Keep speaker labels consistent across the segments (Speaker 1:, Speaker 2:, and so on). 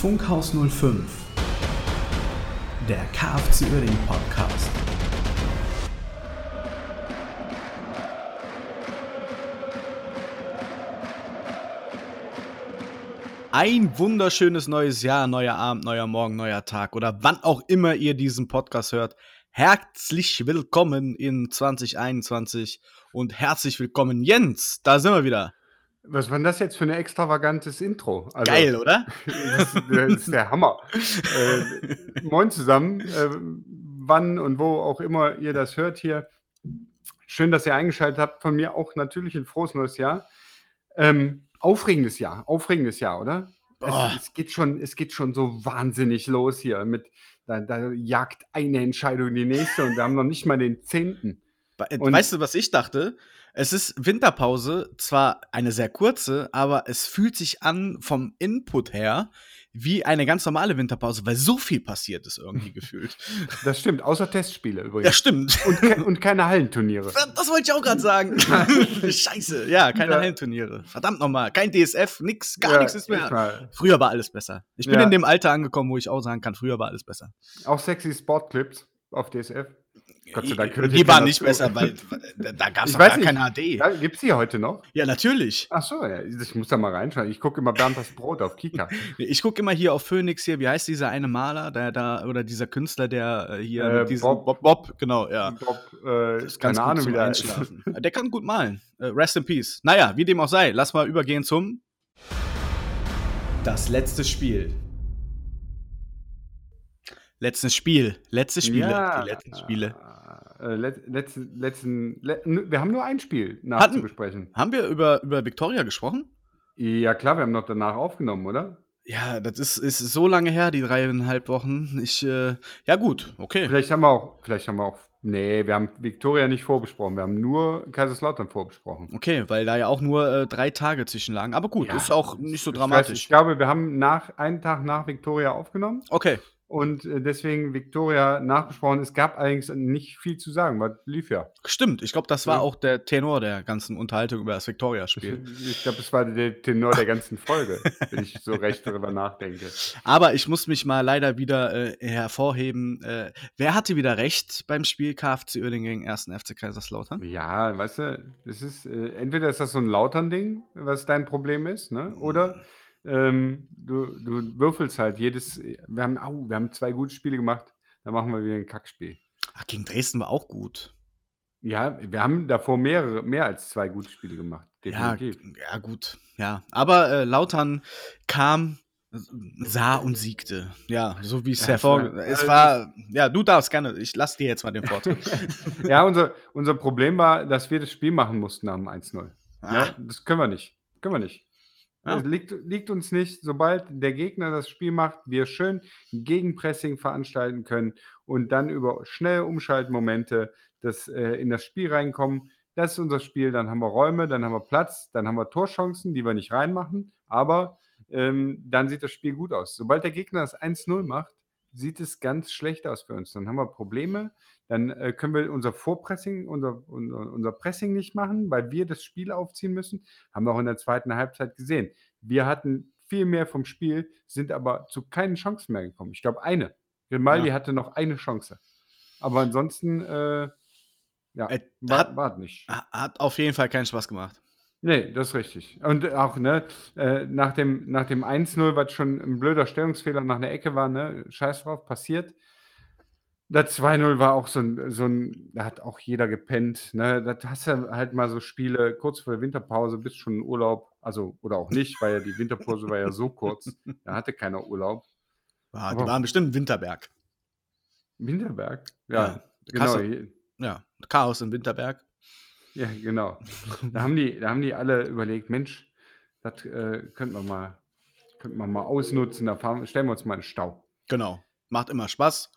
Speaker 1: Funkhaus 05, der KFC Uerdingen Podcast. Ein wunderschönes neues Jahr, neuer Abend, neuer Morgen, neuer Tag oder wann auch immer ihr diesen Podcast hört. Herzlich willkommen in 2021 und herzlich willkommen Jens, da sind wir wieder.
Speaker 2: Was war denn das jetzt für ein extravagantes Intro?
Speaker 1: Also, Geil, oder?
Speaker 2: Das, das, ist der Hammer. äh, moin zusammen, äh, wann und wo auch immer ihr das hört hier. Schön, dass ihr eingeschaltet habt. Von mir auch natürlich ein frohes neues Jahr. Ähm, aufregendes Jahr, aufregendes Jahr, oder? Es, es, geht schon, es geht schon so wahnsinnig los hier. Mit, da, da jagt eine Entscheidung die nächste und wir haben noch nicht mal den zehnten.
Speaker 1: Und weißt du, was ich dachte? Es ist Winterpause, zwar eine sehr kurze, aber es fühlt sich an vom Input her wie eine ganz normale Winterpause, weil so viel passiert ist irgendwie gefühlt.
Speaker 2: Das stimmt, außer Testspiele übrigens.
Speaker 1: Ja, stimmt.
Speaker 2: Und, ke und keine Hallenturniere.
Speaker 1: Das wollte ich auch gerade sagen. Scheiße, ja, keine ja. Hallenturniere. Verdammt nochmal, kein DSF, nix, gar ja, nichts ist mehr. Früher war alles besser. Ich bin ja. in dem Alter angekommen, wo ich auch sagen kann, früher war alles besser.
Speaker 2: Auch sexy Sportclips auf DSF.
Speaker 1: Gott sei Dank. Die waren nicht besser, weil da gab es gar nicht, kein HD.
Speaker 2: Gibt es die heute noch?
Speaker 1: Ja, natürlich.
Speaker 2: Ach so, ja, ich muss da mal reinschauen. Ich gucke immer Bernd das Brot auf Kika.
Speaker 1: ich gucke immer hier auf Phoenix hier, wie heißt dieser eine Maler, der da, oder dieser Künstler, der äh, hier
Speaker 2: äh, mit
Speaker 1: Bob, Bob, Bob, genau, ja.
Speaker 2: Bob, äh, das keine Ahnung, wie der
Speaker 1: einschlafen. der kann gut malen. Uh, rest in Peace. Naja, wie dem auch sei, lass mal übergehen zum Das letzte Spiel. Letztes Spiel. Letzte Spiele. Ja. Die letzten Spiele.
Speaker 2: Äh, let, letzten, letzten, let, wir haben nur ein Spiel nachzubesprechen.
Speaker 1: Hatten, haben wir über, über Victoria gesprochen?
Speaker 2: Ja, klar, wir haben noch danach aufgenommen, oder?
Speaker 1: Ja, das ist, ist so lange her, die dreieinhalb Wochen. Ich, äh, ja, gut, okay.
Speaker 2: Vielleicht haben wir auch, vielleicht haben wir auch, nee, wir haben Victoria nicht vorbesprochen. Wir haben nur Kaiserslautern vorbesprochen.
Speaker 1: Okay, weil da ja auch nur äh, drei Tage zwischenlagen. Aber gut, ja, ist auch nicht so dramatisch.
Speaker 2: Ich, ich, glaube, wir haben nach, einen Tag nach Victoria aufgenommen.
Speaker 1: Okay
Speaker 2: und äh, deswegen Victoria nachgesprochen. Es gab allerdings nicht viel zu sagen, weil lief ja.
Speaker 1: Stimmt, ich glaube, das war ja. auch der Tenor der ganzen Unterhaltung über das Victoria-Spiel.
Speaker 2: Ich glaube, das war der Tenor der ganzen Folge, wenn ich so recht darüber nachdenke.
Speaker 1: Aber ich muss mich mal leider wieder äh, hervorheben. Äh, wer hatte wieder recht beim Spiel KFC Uerdingen gegen 1. FC Kaiserslautern?
Speaker 2: Ja, weißt du, das ist, äh, entweder ist das so ein Lautern-Ding, was dein Problem ist, ne? oder mhm ähm, du, du würfelst halt jedes. Wir haben, au, wir haben zwei gute Spiele gemacht, dann machen wir wieder ein Kackspiel.
Speaker 1: Ach, gegen Dresden war auch gut.
Speaker 2: Ja, wir haben davor mehrere, mehr als zwei gute Spiele gemacht.
Speaker 1: Definitiv. Ja, ja gut. Ja, aber äh, Lautern kam, sah und siegte. Ja, so wie es ja, hervor. Es war, ja, du darfst gerne. Ich lass dir jetzt mal den Vorteil.
Speaker 2: ja, unser, unser Problem war, dass wir das Spiel machen mussten am 1-0. Ja, das können wir nicht. Können wir nicht. Ja. Es liegt, liegt, uns nicht, sobald der Gegner das Spiel macht, wir schön Gegenpressing veranstalten können und dann über schnelle Umschaltmomente das, äh, in das Spiel reinkommen. Das ist unser Spiel. Dann haben wir Räume, dann haben wir Platz, dann haben wir Torchancen, die wir nicht reinmachen. Aber ähm, dann sieht das Spiel gut aus. Sobald der Gegner das 1-0 macht, sieht es ganz schlecht aus für uns. Dann haben wir Probleme. Dann äh, können wir unser Vorpressing, unser, unser, unser, Pressing nicht machen, weil wir das Spiel aufziehen müssen. Haben wir auch in der zweiten Halbzeit gesehen. Wir hatten viel mehr vom Spiel, sind aber zu keinen Chancen mehr gekommen. Ich glaube, eine. Grimaldi ja. hatte noch eine Chance. Aber ansonsten, äh, ja,
Speaker 1: äh, war, war nicht. Hat auf jeden Fall keinen Spaß gemacht.
Speaker 2: Nee, das ist richtig. Und auch, ne, äh, nach dem, nach dem 1-0, was schon ein blöder Stellungsfehler nach einer Ecke war, ne, scheiß drauf, passiert. Das 2-0 war auch so ein, so ein, da hat auch jeder gepennt, ne, das hast du halt mal so Spiele kurz vor der Winterpause, bist schon in Urlaub, also, oder auch nicht, weil ja die Winterpause war ja so kurz, da hatte keiner Urlaub.
Speaker 1: Ja, die waren bestimmt im Winterberg.
Speaker 2: Winterberg?
Speaker 1: Ja, ja genau. Kasse, ja, Chaos im Winterberg.
Speaker 2: Ja, genau. Da haben die, da haben die alle überlegt, Mensch, das äh, könnten wir mal, könnten wir mal ausnutzen. Da fahren, stellen wir uns mal in den Stau.
Speaker 1: Genau. Macht immer Spaß.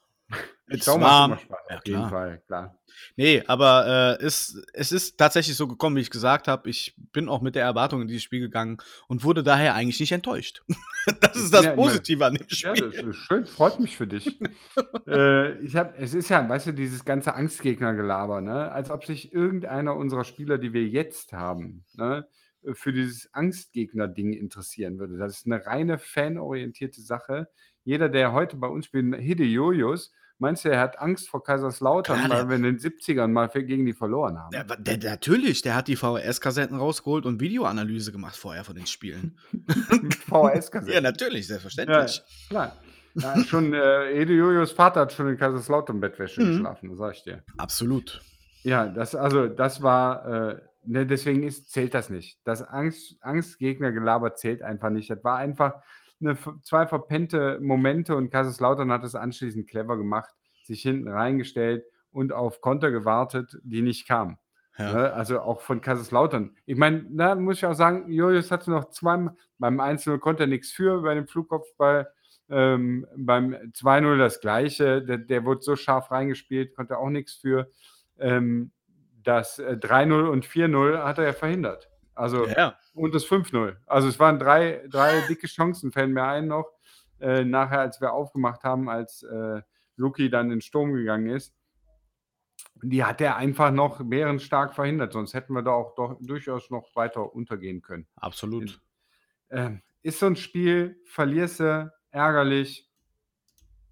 Speaker 2: Stau macht immer Spaß, ja, auf jeden Fall, klar.
Speaker 1: Nee, aber äh, es, es ist tatsächlich so gekommen, wie ich gesagt habe. Ich bin auch mit der Erwartung in dieses Spiel gegangen und wurde daher eigentlich nicht enttäuscht. das ist das ja, Positive an dem Spiel. Ja, das
Speaker 2: ist schön, freut mich für dich. äh, ich hab, es ist ja, weißt du, dieses ganze Angstgegnergelaber, ne? als ob sich irgendeiner unserer Spieler, die wir jetzt haben, ne? für dieses Angstgegner-Ding interessieren würde. Das ist eine reine fanorientierte Sache. Jeder, der heute bei uns spielt, Hidejojos, Meinst du, er hat Angst vor Kaiserslautern,
Speaker 1: Klar,
Speaker 2: weil wir in den 70ern mal gegen die verloren haben?
Speaker 1: Der, der, der, natürlich, der hat die VHS-Kassetten rausgeholt und Videoanalyse gemacht vorher von den Spielen.
Speaker 2: VHS-Kassetten.
Speaker 1: ja, natürlich, selbstverständlich.
Speaker 2: Klar. Ja, schon äh, Ede Jojos Vater hat schon in Kaiserslautern Bettwäsche
Speaker 1: Mhm.
Speaker 2: geschlafen, das sag ich dir.
Speaker 1: Absolut.
Speaker 2: Ja, das, also, das war, äh, ne, deswegen ist, zählt das nicht. Das Angst, Angstgegner-Gelaber zählt einfach nicht. Das war einfach eine, zwei verpennte Momente und Kaiserslautern hat es anschließend clever gemacht, sich hinten reingestellt und auf Konter gewartet, die nicht kamen.
Speaker 1: Ja.
Speaker 2: Ne? Also auch von Kaiserslautern. Ich meine, da muss ich auch sagen, Julius hatte noch zweimal, beim 1-0 konnte er nichts für, bei dem Flugkopfball, ähm, beim 2-0 das gleiche, der, der wurde so scharf reingespielt, konnte auch nichts für. Ähm, das äh, 3-0 und 4-0 hat er ja verhindert. Also
Speaker 1: ja.
Speaker 2: und das 5-0. Also es waren drei, drei dicke Chancen, fällen mir ein noch. Äh, nachher, als wir aufgemacht haben, als äh, Luki dann in den Sturm gegangen ist, die hat er einfach noch bärenstark verhindert. Sonst hätten wir da auch doch durchaus noch weiter untergehen können.
Speaker 1: Absolut.
Speaker 2: Ähm, ist so ein Spiel, verlierst du, ärgerlich,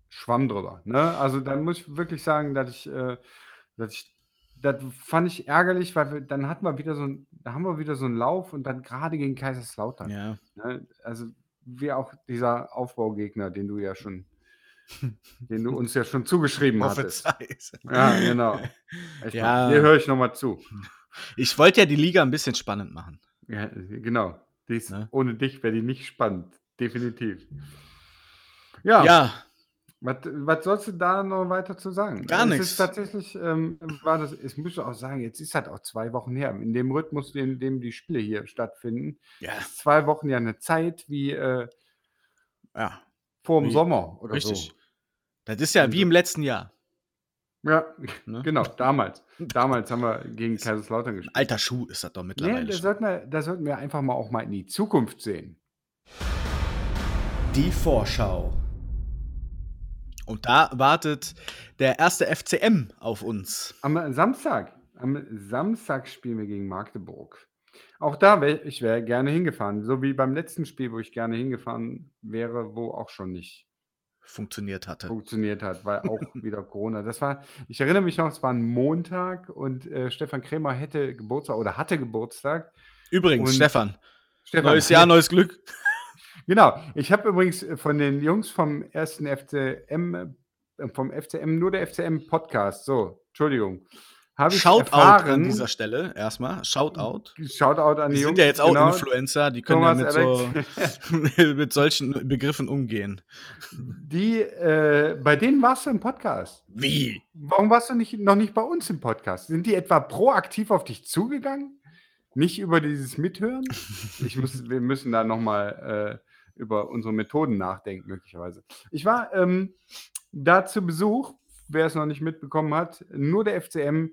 Speaker 2: Schwamm drüber. Ne? Also dann muss ich wirklich sagen, dass ich, äh, dass ich das fand ich ärgerlich, weil wir, dann hatten wir wieder so ein, da haben wir wieder so einen Lauf und dann gerade gegen Kaiserslautern.
Speaker 1: Ja.
Speaker 2: Ne? Also wie auch dieser Aufbaugegner, den du ja schon, den du uns ja schon zugeschrieben hattest. Ja, genau. Echt
Speaker 1: Ja.
Speaker 2: mal, Hier höre ich nochmal zu.
Speaker 1: Ich wollte ja die Liga ein bisschen spannend machen.
Speaker 2: Ja, genau. Dies,
Speaker 1: Ne?
Speaker 2: Ohne dich wäre die nicht spannend. Definitiv. Ja,
Speaker 1: Ja,
Speaker 2: Was, was sollst du da noch weiter zu sagen?
Speaker 1: Gar
Speaker 2: es
Speaker 1: nichts.
Speaker 2: Ist tatsächlich, ähm, war das, ich muss auch sagen, jetzt ist halt auch zwei Wochen her. In dem Rhythmus, in dem die Spiele hier stattfinden,
Speaker 1: ja,
Speaker 2: ist zwei Wochen ja eine Zeit wie äh,
Speaker 1: ja,
Speaker 2: vor dem
Speaker 1: Wie-
Speaker 2: Sommer oder
Speaker 1: richtig. Das ist ja wie im letzten Jahr.
Speaker 2: so. Ja,
Speaker 1: Ne?
Speaker 2: genau, damals. Damals haben wir gegen Kaiserslautern gespielt.
Speaker 1: Alter Schuh ist das doch
Speaker 2: Nee,
Speaker 1: mittlerweile
Speaker 2: da
Speaker 1: schon.
Speaker 2: sollten, wir, da sollten wir einfach mal auch mal in die Zukunft sehen.
Speaker 3: Die Vorschau.
Speaker 1: Und da wartet der erste FCM auf uns.
Speaker 2: Am Samstag, am Samstag spielen wir gegen Magdeburg. Auch da wäre ich wäre gerne hingefahren, so wie beim letzten Spiel, wo ich gerne hingefahren wäre, wo auch schon nicht
Speaker 1: Funktioniert hatte.
Speaker 2: funktioniert hat, weil auch wieder Corona. Das war, ich erinnere mich noch, es war ein Montag und äh, Stefan Krämer hätte Geburtstag oder hatte Geburtstag.
Speaker 1: Übrigens,
Speaker 2: Und-
Speaker 1: Stefan,
Speaker 2: Stefan,
Speaker 1: neues Jahr, neues Glück.
Speaker 2: Genau. Ich habe übrigens äh, von den Jungs vom ersten FCM, äh, vom FCM, nur der FCM Podcast, so, Entschuldigung, habe ich
Speaker 1: Shoutout
Speaker 2: erfahren,
Speaker 1: an dieser Stelle erstmal. Shoutout.
Speaker 2: Shoutout an
Speaker 1: Die
Speaker 2: die Jungs.
Speaker 1: sind ja jetzt auch
Speaker 2: genau,
Speaker 1: Influencer, die können
Speaker 2: Thomas,
Speaker 1: ja mit, so, mit solchen Begriffen umgehen.
Speaker 2: die, äh, bei denen warst du im Podcast.
Speaker 1: Wie?
Speaker 2: Warum warst du nicht, noch nicht bei uns im Podcast? Sind die etwa proaktiv auf dich zugegangen? Nicht über dieses Mithören? Ich muss, wir müssen da nochmal äh, über unsere Methoden nachdenken, möglicherweise. Ich war ähm, da zu Besuch, wer es noch nicht mitbekommen hat, nur der FCM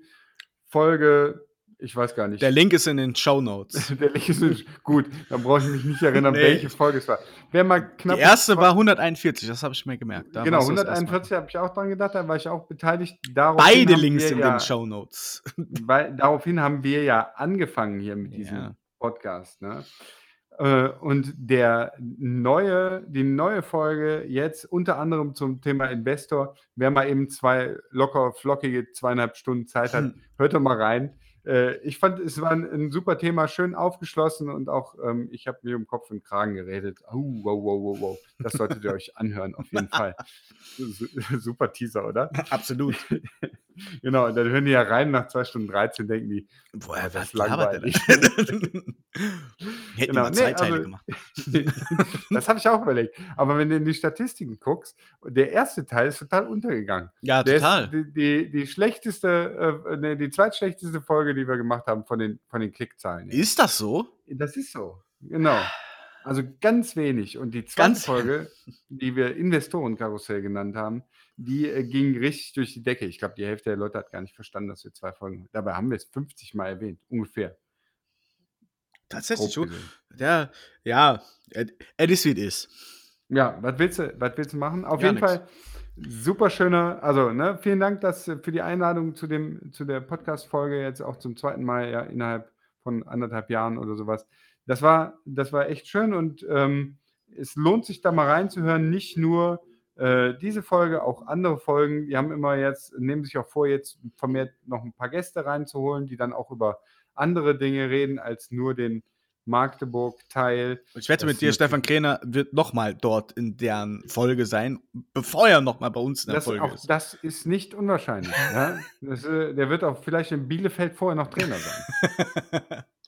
Speaker 2: Folge, ich weiß gar nicht.
Speaker 1: Der Link ist in den Show Notes.
Speaker 2: Der Link ist nicht gut, dann brauche ich mich nicht erinnern,
Speaker 1: Nee.
Speaker 2: welche Folge es war. Wer mal knapp
Speaker 1: Die erste war 141, das habe ich mir gemerkt. Da
Speaker 2: genau,
Speaker 1: warst du das erste Mal.
Speaker 2: 141 habe ich auch dran gedacht, da war ich auch beteiligt. Daraufhin
Speaker 1: Beide Links in
Speaker 2: ja,
Speaker 1: den Show Notes.
Speaker 2: Weil, daraufhin haben wir ja angefangen hier mit diesem
Speaker 1: Ja.
Speaker 2: Podcast. Ne? Äh, Und der neue, die neue Folge jetzt unter anderem zum Thema Investor, wer mal eben zwei locker flockige zweieinhalb Stunden Zeit hat,
Speaker 1: Hm.
Speaker 2: hört doch mal rein. Äh, Ich fand, es war ein, ein super Thema, schön aufgeschlossen und auch ähm, ich habe mir um Kopf und Kragen geredet. Oh, wow, wow, wow, wow. Das solltet ihr euch anhören, auf jeden Fall. Su- Super Teaser, oder?
Speaker 1: Absolut.
Speaker 2: Genau, und dann hören die ja rein nach zwei Stunden 13, denken die,
Speaker 1: Woher
Speaker 2: das
Speaker 1: was
Speaker 2: langweilig.
Speaker 1: Hätten
Speaker 2: Genau,
Speaker 1: wir
Speaker 2: nee,
Speaker 1: zwei Teile
Speaker 2: also-
Speaker 1: gemacht.
Speaker 2: das habe ich auch überlegt. Aber wenn du in die Statistiken guckst, der erste Teil ist total untergegangen.
Speaker 1: Ja,
Speaker 2: Der
Speaker 1: total.
Speaker 2: die, die, die schlechteste, äh, nee, die zweitschlechteste Folge, die wir gemacht haben von den, von den Klickzahlen.
Speaker 1: Ist das so?
Speaker 2: Das ist so, genau. Also ganz wenig. Und die zweite
Speaker 1: Ganz-
Speaker 2: Folge, die wir Investorenkarussell genannt haben, die äh, ging richtig durch die Decke. Ich glaube, die Hälfte der Leute hat gar nicht verstanden, dass wir zwei Folgen Dabei haben wir es 50 Mal erwähnt, ungefähr.
Speaker 1: Tatsächlich schon. Ja, ja, es ist wie es ist.
Speaker 2: Ja, was willst du, was willst du machen? Auf
Speaker 1: Gar
Speaker 2: jeden
Speaker 1: nix.
Speaker 2: Fall super schöner, also ne, vielen Dank dass, äh, für die Einladung zu, dem, zu der Podcast-Folge jetzt auch zum zweiten Mal ja, innerhalb von anderthalb Jahren oder sowas. das war, das war echt schön und ähm, es lohnt sich da mal reinzuhören, nicht nur äh, diese Folge, auch andere Folgen. Die haben immer jetzt, nehmen sich auch vor, jetzt vermehrt noch ein paar Gäste reinzuholen, die dann auch über andere Dinge reden als nur den Magdeburg-Teil.
Speaker 1: Ich wette mit dir, Stefan Kräner wird nochmal dort in deren Folge sein, bevor er nochmal bei uns in der
Speaker 2: das
Speaker 1: Folge
Speaker 2: auch,
Speaker 1: ist.
Speaker 2: Das ist nicht unwahrscheinlich. ja? das, äh, der wird auch vielleicht in Bielefeld vorher noch Trainer sein.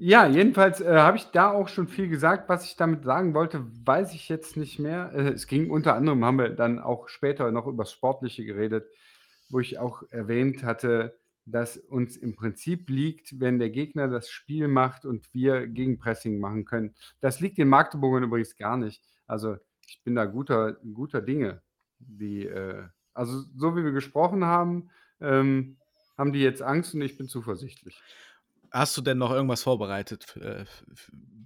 Speaker 2: Ja, jedenfalls äh, habe ich da auch schon viel gesagt. Was ich damit sagen wollte, weiß ich jetzt nicht mehr. Äh, es ging unter anderem, haben wir dann auch später noch über Sportliche geredet, wo ich auch erwähnt hatte, dass uns im Prinzip liegt, wenn der Gegner das Spiel macht und wir Gegenpressing machen können. Das liegt den Magdeburgern übrigens gar nicht. Also ich bin da guter, guter Dinge. Die, äh, also so wie wir gesprochen haben, ähm, haben die jetzt Angst und ich bin zuversichtlich.
Speaker 1: Hast du denn noch irgendwas vorbereitet äh,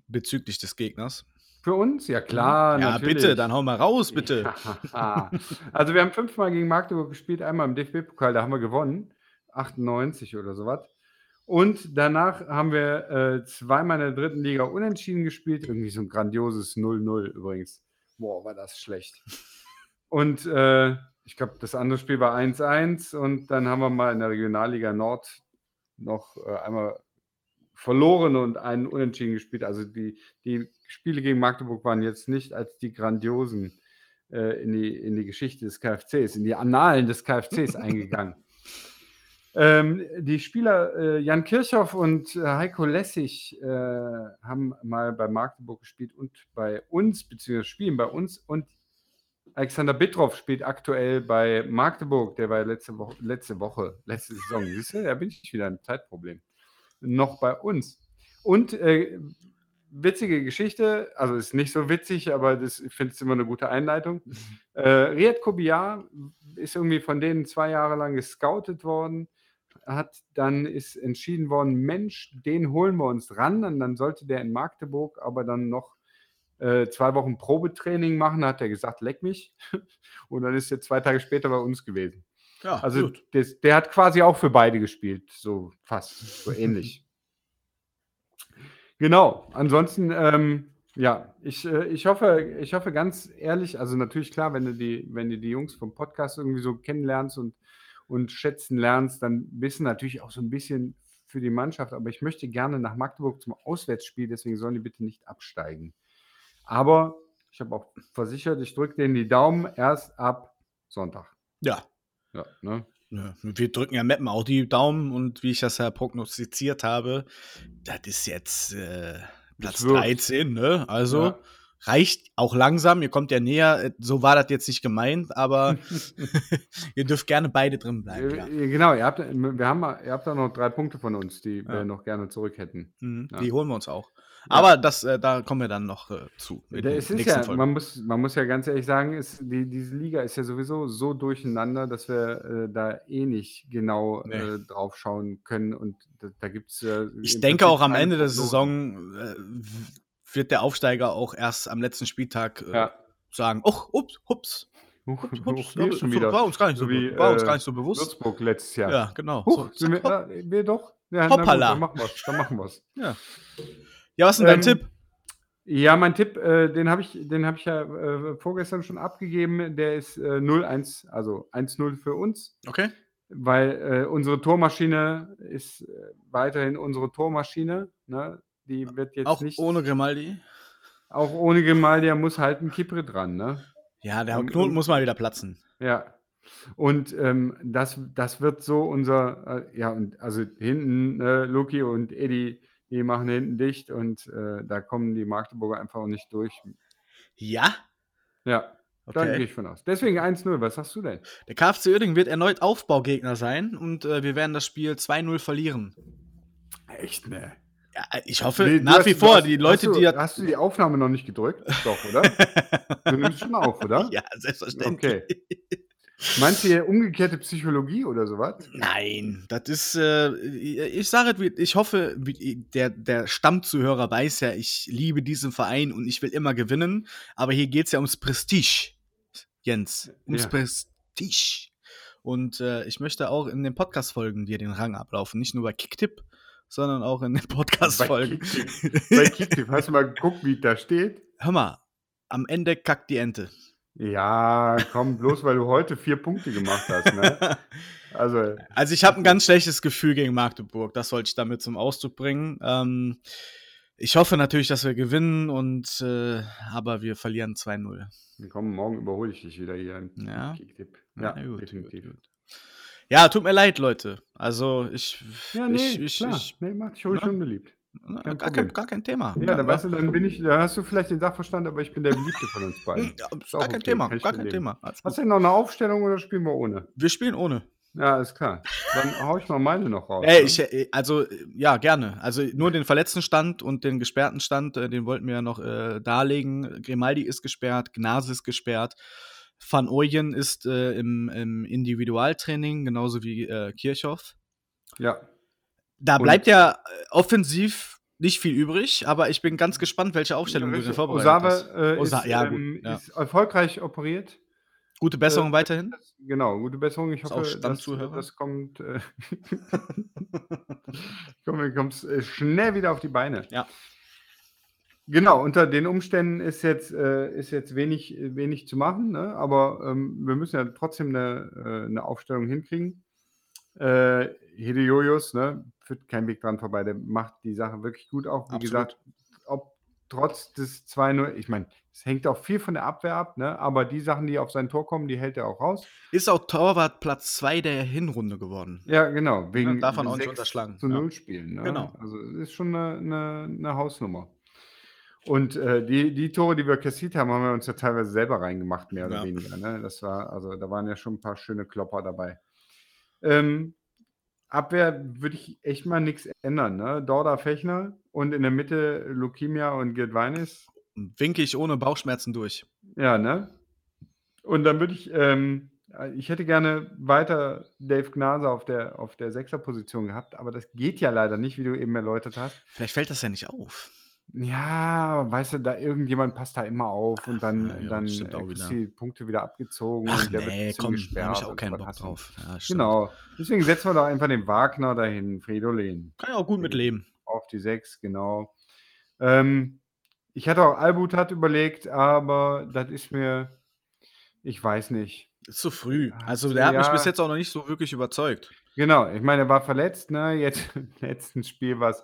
Speaker 1: bezüglich des Gegners?
Speaker 2: Für uns? Ja, klar.
Speaker 1: Ja, natürlich. bitte, dann hau mal raus, bitte.
Speaker 2: Ja. Also, wir haben fünfmal gegen Magdeburg gespielt, einmal im DFB-Pokal, da haben wir gewonnen. 98 oder sowas. Und danach haben wir äh, zweimal in der dritten Liga unentschieden gespielt. Irgendwie so ein grandioses 0-0 übrigens. Boah, war das schlecht. Und äh, ich glaube, das andere Spiel war 1-1. Und dann haben wir mal in der Regionalliga Nord noch äh, einmal verloren und einen Unentschieden gespielt. Also die, die Spiele gegen Magdeburg waren jetzt nicht als die grandiosen äh, in, die, in die Geschichte des KFCs, in die Annalen des KFCs eingegangen. Ähm, die Spieler äh, Jan Kirchhoff und äh, Heiko Lessig äh, haben mal bei Magdeburg gespielt und bei uns, beziehungsweise spielen bei uns. Und Alexander Bittroff spielt aktuell bei Magdeburg. Der war letzte Woche, letzte Woche, letzte Saison. Siehst du, da bin ich wieder ein Zeitproblem noch bei uns. Und äh, witzige Geschichte, also ist nicht so witzig, aber das, ich finde es immer eine gute Einleitung. Mhm. Äh, Riyad Kobiar ist irgendwie von denen zwei Jahre lang gescoutet worden, hat dann ist entschieden worden, Mensch, den holen wir uns ran und dann sollte der in Magdeburg aber dann noch äh, zwei Wochen Probetraining machen, hat er gesagt, leck mich. Und dann ist er zwei Tage später bei uns gewesen. Ja, also des, der hat quasi auch für beide gespielt, so fast, so ähnlich. genau, ansonsten, ähm, ja, ich, äh, ich, hoffe, ich hoffe ganz ehrlich, also natürlich klar, wenn du die, wenn du die Jungs vom Podcast irgendwie so kennenlernst und, und schätzen lernst, dann wissen natürlich auch so ein bisschen für die Mannschaft, aber ich möchte gerne nach Magdeburg zum Auswärtsspiel, deswegen sollen die bitte nicht absteigen. Aber ich habe auch versichert, ich drücke denen die Daumen erst ab Sonntag.
Speaker 1: Ja, ja, ne? Ja, wir drücken ja Mappen auch die Daumen und wie ich das ja prognostiziert habe, das ist jetzt äh, Platz 13, ne? Also ja. reicht auch langsam, ihr kommt ja näher, äh, so war das jetzt nicht gemeint, aber ihr dürft gerne beide drin bleiben. Ja.
Speaker 2: Genau, ihr habt, wir haben, ihr habt da noch drei Punkte von uns, die wir noch gerne zurück hätten.
Speaker 1: Mhm, die holen wir uns auch. Aber das, äh, da kommen wir dann noch äh, zu.
Speaker 2: Es ist ja, man muss, man muss ja ganz ehrlich sagen, ist, die, diese Liga ist ja sowieso so durcheinander, dass wir äh, da eh nicht genau nee. äh, drauf schauen können. Und da, da gibt es.
Speaker 1: Äh, ich denke auch am Ende der Saison äh, wird der Aufsteiger auch erst am letzten Spieltag ja. sagen: Och, ups,
Speaker 2: schon wieder.
Speaker 1: War uns gar nicht so, so, wie, war uns gar nicht so bewusst.
Speaker 2: Würzburg letztes Jahr.
Speaker 1: Ja, genau.
Speaker 2: Huch, so, wir, wir, doch.
Speaker 1: Ja, Hoppala.
Speaker 2: Gut, dann machen wir es. Dann machen wir's.
Speaker 1: Ja. Ja, was ist denn dein ähm, Tipp?
Speaker 2: Ja, mein Tipp, äh, den habe ich, hab ich ja äh, vorgestern schon abgegeben. Der ist äh, 0-1, also 1-0 für uns.
Speaker 1: Okay.
Speaker 2: Weil äh, unsere Tormaschine ist äh, weiterhin unsere Tormaschine. Ne? Die wird jetzt
Speaker 1: auch
Speaker 2: nicht.
Speaker 1: ohne Grimaldi?
Speaker 2: Auch ohne Grimaldi, da muss halt ein Kippre dran. Ne?
Speaker 1: Ja, der Knoten muss mal wieder platzen.
Speaker 2: Ja. Und ähm, das, das wird so unser, äh, ja, und also hinten äh, Luki und Eddie die machen hinten dicht und äh, da kommen die Magdeburger einfach auch nicht durch.
Speaker 1: Ja?
Speaker 2: Ja, okay. da gehe ich von aus. Deswegen 1-0, was sagst du denn?
Speaker 1: Der KfC Uerdingen wird erneut Aufbaugegner sein und äh, wir werden das Spiel 2-0 verlieren.
Speaker 2: Echt, ne?
Speaker 1: Ja, ich hoffe nee, nach hast, wie vor,
Speaker 2: hast,
Speaker 1: die Leute,
Speaker 2: hast
Speaker 1: du, die.
Speaker 2: Hast du die Aufnahme noch nicht gedrückt? Doch, oder? du nimmst schon auf, oder?
Speaker 1: Ja, selbstverständlich.
Speaker 2: Okay. Meinst du hier umgekehrte Psychologie oder sowas?
Speaker 1: Nein, das ist, äh, ich sage, ich hoffe, der, der Stammzuhörer weiß ja, ich liebe diesen Verein und ich will immer gewinnen, aber hier geht es ja ums Prestige, Jens, ums ja. Prestige. Und äh, ich möchte auch in den Podcast-Folgen dir den Rang ablaufen, nicht nur bei Kicktipp, sondern auch in den Podcast-Folgen.
Speaker 2: Bei Kicktipp, hast du mal geguckt, wie da steht?
Speaker 1: Hör mal, am Ende kackt die Ente.
Speaker 2: Ja, komm, bloß weil du heute vier Punkte gemacht hast. Ne?
Speaker 1: Also, also ich habe ein ganz schlechtes Gefühl gegen Magdeburg. Das wollte ich damit zum Ausdruck bringen. Ähm, ich hoffe natürlich, dass wir gewinnen, und, äh, aber wir verlieren 2-0.
Speaker 2: Komm, morgen überhole ich dich wieder hier
Speaker 1: ja. Ja, ja gut, definitiv. Gut, gut. Ja, tut mir leid, Leute. Also ich.
Speaker 2: Ja, nee,
Speaker 1: ich,
Speaker 2: ich, klar. Ich, nee, macht dich ruhig unbeliebt.
Speaker 1: Kein gar, kein, gar, kein, Thema.
Speaker 2: Ja, da weißt du, dann bin ich, da hast du vielleicht den Sachverstand, aber ich bin der Beliebte von uns beiden.
Speaker 1: Ja, gar kein okay, Thema, gar kein Thema.
Speaker 2: Hast du denn noch eine Aufstellung oder spielen wir ohne?
Speaker 1: Wir spielen ohne.
Speaker 2: Ja, ist klar. Dann hau ich mal meine noch raus.
Speaker 1: Ey, ne? ich, äh, also, ja, gerne. Also nur den verletzten Stand und den gesperrten Stand, äh, den wollten wir ja noch äh, darlegen. Grimaldi ist gesperrt, Gnase ist gesperrt. Van Ooyen ist äh, im, im, Individualtraining, genauso wie äh, Kirchhoff.
Speaker 2: Ja.
Speaker 1: Da bleibt ja äh, offensiv nicht viel übrig, aber ich bin ganz gespannt, welche Aufstellung du dir vorbereitet
Speaker 2: Osave, hast. Äh, Osa ist, ja, ähm, ja. ist erfolgreich operiert.
Speaker 1: Gute Besserung äh, weiterhin.
Speaker 2: Genau, gute Besserung. Ich hoffe, dass, das kommt. Äh, hoffe, kommst äh, schnell wieder auf die Beine.
Speaker 1: Ja.
Speaker 2: Genau, unter den Umständen ist jetzt, äh, ist jetzt wenig, wenig zu machen, ne? aber ähm, wir müssen ja trotzdem eine, äh, eine Aufstellung hinkriegen. Äh, Hideyojos, ne, führt kein Weg dran vorbei, der macht die Sache wirklich gut auf. Wie Absolut. gesagt, ob trotz des 2-0, ich meine, es hängt auch viel von der Abwehr ab, ne? aber die Sachen, die auf sein Tor kommen, die hält er auch raus.
Speaker 1: Ist auch Torwart Platz 2 der Hinrunde geworden.
Speaker 2: Ja, genau. Wegen
Speaker 1: ja, davon auch nicht unterschlagen.
Speaker 2: Zu 0 ja. spielen. Ne?
Speaker 1: Genau.
Speaker 2: Also ist schon eine, eine, eine Hausnummer. Und äh, die, die Tore, die wir kassiert haben, haben wir uns ja teilweise selber reingemacht, mehr oder ja. weniger. Ne? Das war, also da waren ja schon ein paar schöne Klopper dabei. Ähm, Abwehr würde ich echt mal nichts ändern. Ne? Dorda Fechner und in der Mitte Lukimia und Gedweinis.
Speaker 1: Winke ich ohne Bauchschmerzen durch.
Speaker 2: Ja, ne? Und dann würde ich, ähm, ich hätte gerne weiter Dave Gnase auf der, auf der Sechser-Position gehabt, aber das geht ja leider nicht, wie du eben erläutert hast.
Speaker 1: Vielleicht fällt das ja nicht auf.
Speaker 2: Ja, weißt du, da irgendjemand passt da immer auf und dann, ja, ja, dann äh, die Punkte wieder abgezogen
Speaker 1: Ach
Speaker 2: und der
Speaker 1: nee,
Speaker 2: wird
Speaker 1: komm, gesperrt. ich auch keinen Bock drauf.
Speaker 2: Ja, genau. Deswegen setzen wir doch einfach den Wagner dahin, Fridolin.
Speaker 1: Kann ja auch gut mit leben.
Speaker 2: Auf die sechs, genau. Ähm, ich hatte auch Albut hat überlegt, aber das ist mir, ich weiß nicht.
Speaker 1: Ist zu früh. Also der hat mich bis jetzt auch noch nicht so wirklich überzeugt.
Speaker 2: Genau, ich meine, er war verletzt, ne? Jetzt im letzten Spiel war es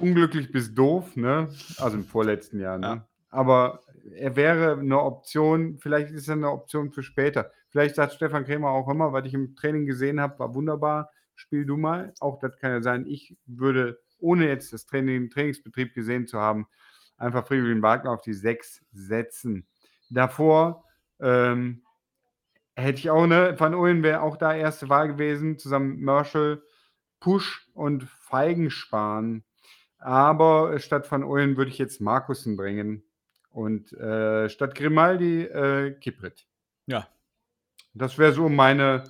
Speaker 2: unglücklich bis doof, ne? Also im vorletzten Jahr, ne? Ja. Aber er wäre eine Option, vielleicht ist er eine Option für später. Vielleicht sagt Stefan Krämer auch immer, was ich im Training gesehen habe, war wunderbar, spiel du mal. Auch das kann ja sein. Ich würde, ohne jetzt das Training, den Trainingsbetrieb gesehen zu haben, einfach Friedrich Wagner auf die 6 setzen. Davor ähm, hätte ich auch, ne, Van Ullen wäre auch da erste Wahl gewesen, zusammen Marshall, Push und Feigenspahn. Aber statt Van Ooyen würde ich jetzt Markussen bringen und äh, statt Grimaldi äh, Kiprit.
Speaker 1: Ja.
Speaker 2: Das wäre so meine.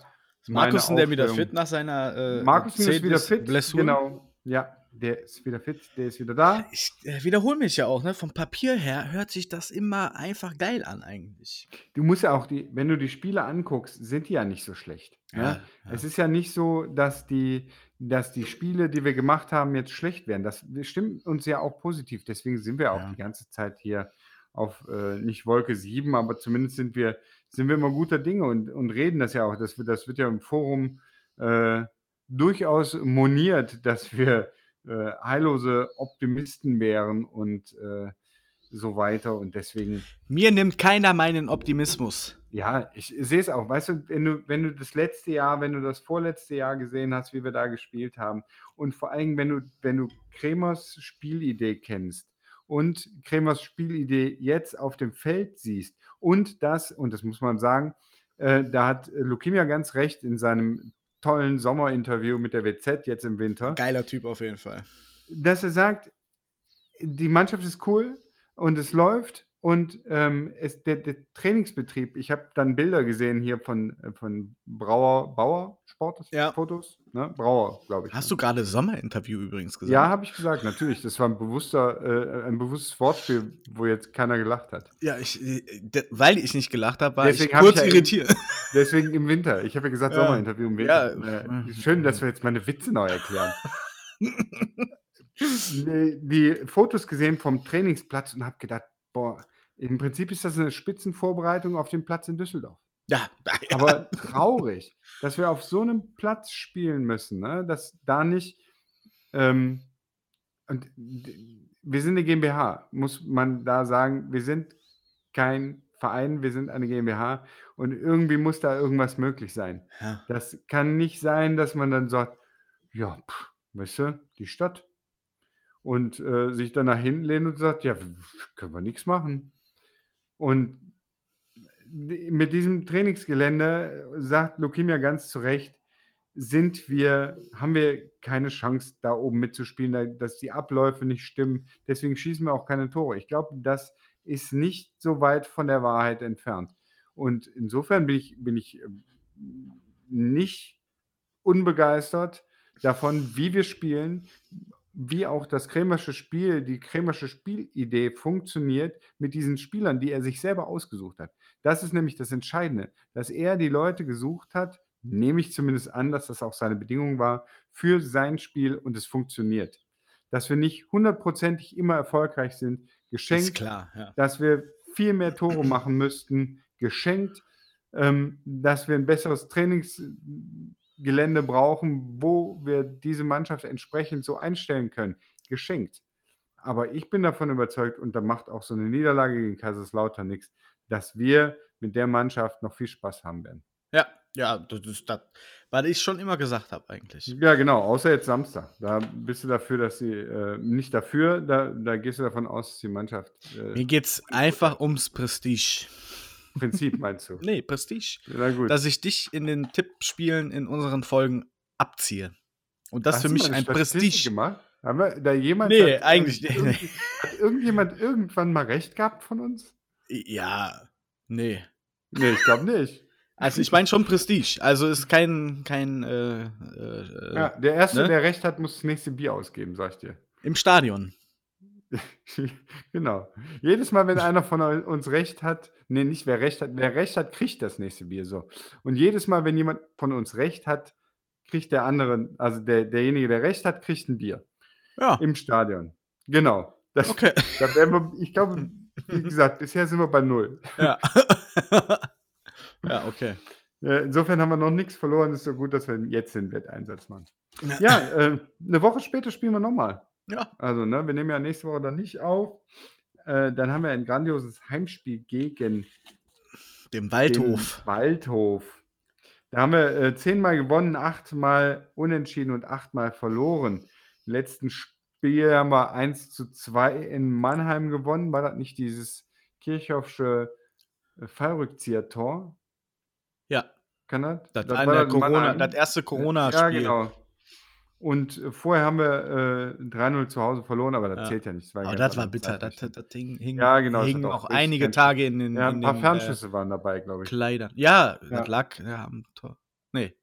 Speaker 1: Markussen, der wieder fit nach seiner.
Speaker 2: Äh, Markussen ist wieder fit. Blessur. Genau. Ja, der ist wieder fit, der ist wieder da.
Speaker 1: Ich äh, wiederhole mich ja auch, ne? Vom Papier her hört sich das immer einfach geil an, eigentlich.
Speaker 2: Du musst ja auch die, wenn du die Spiele anguckst, sind die ja nicht so schlecht. Ne? Ja, ja. Es ist ja nicht so, dass die, dass die Spiele, die wir gemacht haben, jetzt schlecht werden. Das stimmt uns ja auch positiv. Deswegen sind wir auch ja. die ganze Zeit hier auf äh, nicht Wolke 7, aber zumindest sind wir, sind wir immer guter Dinge und, und reden das ja auch. Das, das wird ja im Forum äh, durchaus moniert, dass wir äh, heillose Optimisten wären und äh, so weiter. Und deswegen.
Speaker 1: Mir nimmt keiner meinen Optimismus.
Speaker 2: Ja, ich sehe es auch. Weißt du, wenn du, wenn du das letzte Jahr, wenn du das vorletzte Jahr gesehen hast, wie wir da gespielt haben, und vor allem, wenn du, wenn du Kremers Spielidee kennst und Kremers Spielidee jetzt auf dem Feld siehst und das, und das muss man sagen, äh, da hat Lukimia ganz recht in seinem tollen Sommerinterview mit der WZ jetzt im Winter.
Speaker 1: Geiler Typ auf jeden Fall.
Speaker 2: Dass er sagt, die Mannschaft ist cool und es läuft und ähm, es, der, der, Trainingsbetrieb, ich habe dann Bilder gesehen hier von, äh, von Brauer, Bauer Sport,
Speaker 1: ja.
Speaker 2: Fotos, ne? Brauer, glaube ich.
Speaker 1: Hast ne? du gerade Sommerinterview übrigens gesagt?
Speaker 2: Ja, habe ich gesagt, natürlich. Das war ein bewusster, äh, ein bewusstes Wortspiel, wo jetzt keiner gelacht hat.
Speaker 1: Ja, ich, äh, weil ich nicht gelacht habe, war deswegen ich kurz ich irritiert.
Speaker 2: deswegen im Winter. Ich habe ja gesagt, ja. Sommerinterview im Winter. Ja. Schön, dass wir jetzt meine Witze neu erklären. die, die Fotos gesehen vom Trainingsplatz und habe gedacht, boah, im Prinzip ist das eine Spitzenvorbereitung auf den Platz in Düsseldorf.
Speaker 1: Ja, ja.
Speaker 2: Aber traurig, dass wir auf so einem Platz spielen müssen, ne? dass da nicht. Ähm, und wir sind eine GmbH, muss man da sagen. Wir sind kein Verein, wir sind eine GmbH und irgendwie muss da irgendwas möglich sein.
Speaker 1: ja.
Speaker 2: Das kann nicht sein, dass man dann sagt, ja, pff, weißt du, die Stadt. Und äh, sich dann nach hinten lehnt und sagt, ja, können wir nichts machen. Und mit diesem Trainingsgelände sagt Lukimia ganz zu Recht, sind wir, haben wir keine Chance, da oben mitzuspielen, dass die Abläufe nicht stimmen. Deswegen schießen wir auch keine Tore. Ich glaube, das ist nicht so weit von der Wahrheit entfernt. Und insofern bin ich, bin ich ähm, nicht unbegeistert davon, wie wir spielen, wie auch das Krämersche Spiel, die Krämersche Spielidee funktioniert mit diesen Spielern, die er sich selber ausgesucht hat. Das ist nämlich das Entscheidende, dass er die Leute gesucht hat, nehme ich zumindest an, dass das auch seine Bedingung war, für sein Spiel und es funktioniert. Dass wir nicht hundertprozentig immer erfolgreich sind, geschenkt.
Speaker 1: Klar, ja.
Speaker 2: Dass wir viel mehr Tore machen müssten, geschenkt. Ähm, dass wir ein besseres Trainingsgelände brauchen, wo wir diese Mannschaft entsprechend so einstellen können, geschenkt. Aber ich bin davon überzeugt, und da macht auch so eine Niederlage gegen Kaiserslautern nichts, dass wir mit der Mannschaft noch viel Spaß haben werden.
Speaker 1: Ja, ja, das ist das, was ich schon immer gesagt habe eigentlich.
Speaker 2: Ja, genau, außer jetzt Samstag. Da bist du dafür, dass sie, äh, nicht dafür, da, da gehst du davon aus, dass die Mannschaft. Äh,
Speaker 1: Mir geht es einfach ums Prestige.
Speaker 2: Prinzip meinst du?
Speaker 1: Nee, Prestige.
Speaker 2: Na gut.
Speaker 1: Dass ich dich in den Tippspielen in unseren Folgen abziehe. Und das
Speaker 2: Hast
Speaker 1: für mich ein
Speaker 2: Statistik
Speaker 1: Prestige.
Speaker 2: gemacht? Haben wir da jemand.
Speaker 1: Nee,
Speaker 2: hat,
Speaker 1: eigentlich
Speaker 2: irgend-
Speaker 1: nicht.
Speaker 2: irgendwie- Hat irgendjemand irgendwann mal recht gehabt von uns?
Speaker 1: Ja, nee.
Speaker 2: Nee, ich glaube nicht.
Speaker 1: Also ich meine schon Prestige. Also ist kein, kein äh, äh,
Speaker 2: Ja, der Erste,
Speaker 1: ne?
Speaker 2: der recht hat, muss das nächste Bier ausgeben, sag ich dir.
Speaker 1: im Stadion.
Speaker 2: genau. Jedes Mal, wenn einer von uns recht hat, nee, nicht wer recht hat, wer recht hat, kriegt das nächste Bier so. Und jedes Mal, wenn jemand von uns recht hat, kriegt der andere, also der, derjenige, der recht hat, kriegt ein Bier
Speaker 1: Ja,
Speaker 2: im Stadion. Genau. Das,
Speaker 1: okay.
Speaker 2: da wären wir, ich glaube, wie gesagt, bisher sind wir bei null.
Speaker 1: Ja. ja, okay.
Speaker 2: Äh, Insofern haben wir noch nichts verloren. Ist so gut, dass wir jetzt den Wetteinsatz machen. Ja, äh, eine Woche später spielen wir nochmal.
Speaker 1: Ja.
Speaker 2: Also, ne, wir nehmen ja nächste Woche dann nicht auf. Äh, dann haben wir ein grandioses Heimspiel gegen
Speaker 1: Dem
Speaker 2: den
Speaker 1: Waldhof.
Speaker 2: Waldhof. Da haben wir äh, zehnmal gewonnen, achtmal unentschieden und achtmal verloren. Im letzten Spiel haben wir 1 zu 2 in Mannheim gewonnen. War das nicht dieses Kirchhoffsche äh, Fallrückzieher-Tor?
Speaker 1: Ja,
Speaker 2: Kann das?
Speaker 1: das,
Speaker 2: Das
Speaker 1: war
Speaker 2: das
Speaker 1: Corona, das erste
Speaker 2: Ja,
Speaker 1: Corona-Spiel.
Speaker 2: genau. Und äh, vorher haben wir äh, 3-0 zu Hause verloren, aber das
Speaker 1: Ja.
Speaker 2: zählt ja nicht. war
Speaker 1: Aber das war bitter. Das, das, das hing, hing,
Speaker 2: Ja, genau, das
Speaker 1: hing
Speaker 2: auch
Speaker 1: auch einige. Tage in den,
Speaker 2: Ja,
Speaker 1: in
Speaker 2: ein paar
Speaker 1: den äh,
Speaker 2: Fernschüsse waren dabei, glaube ich.
Speaker 1: Kleidern. Ja,
Speaker 2: Ja.
Speaker 1: das lag ja, am Tor. Nee.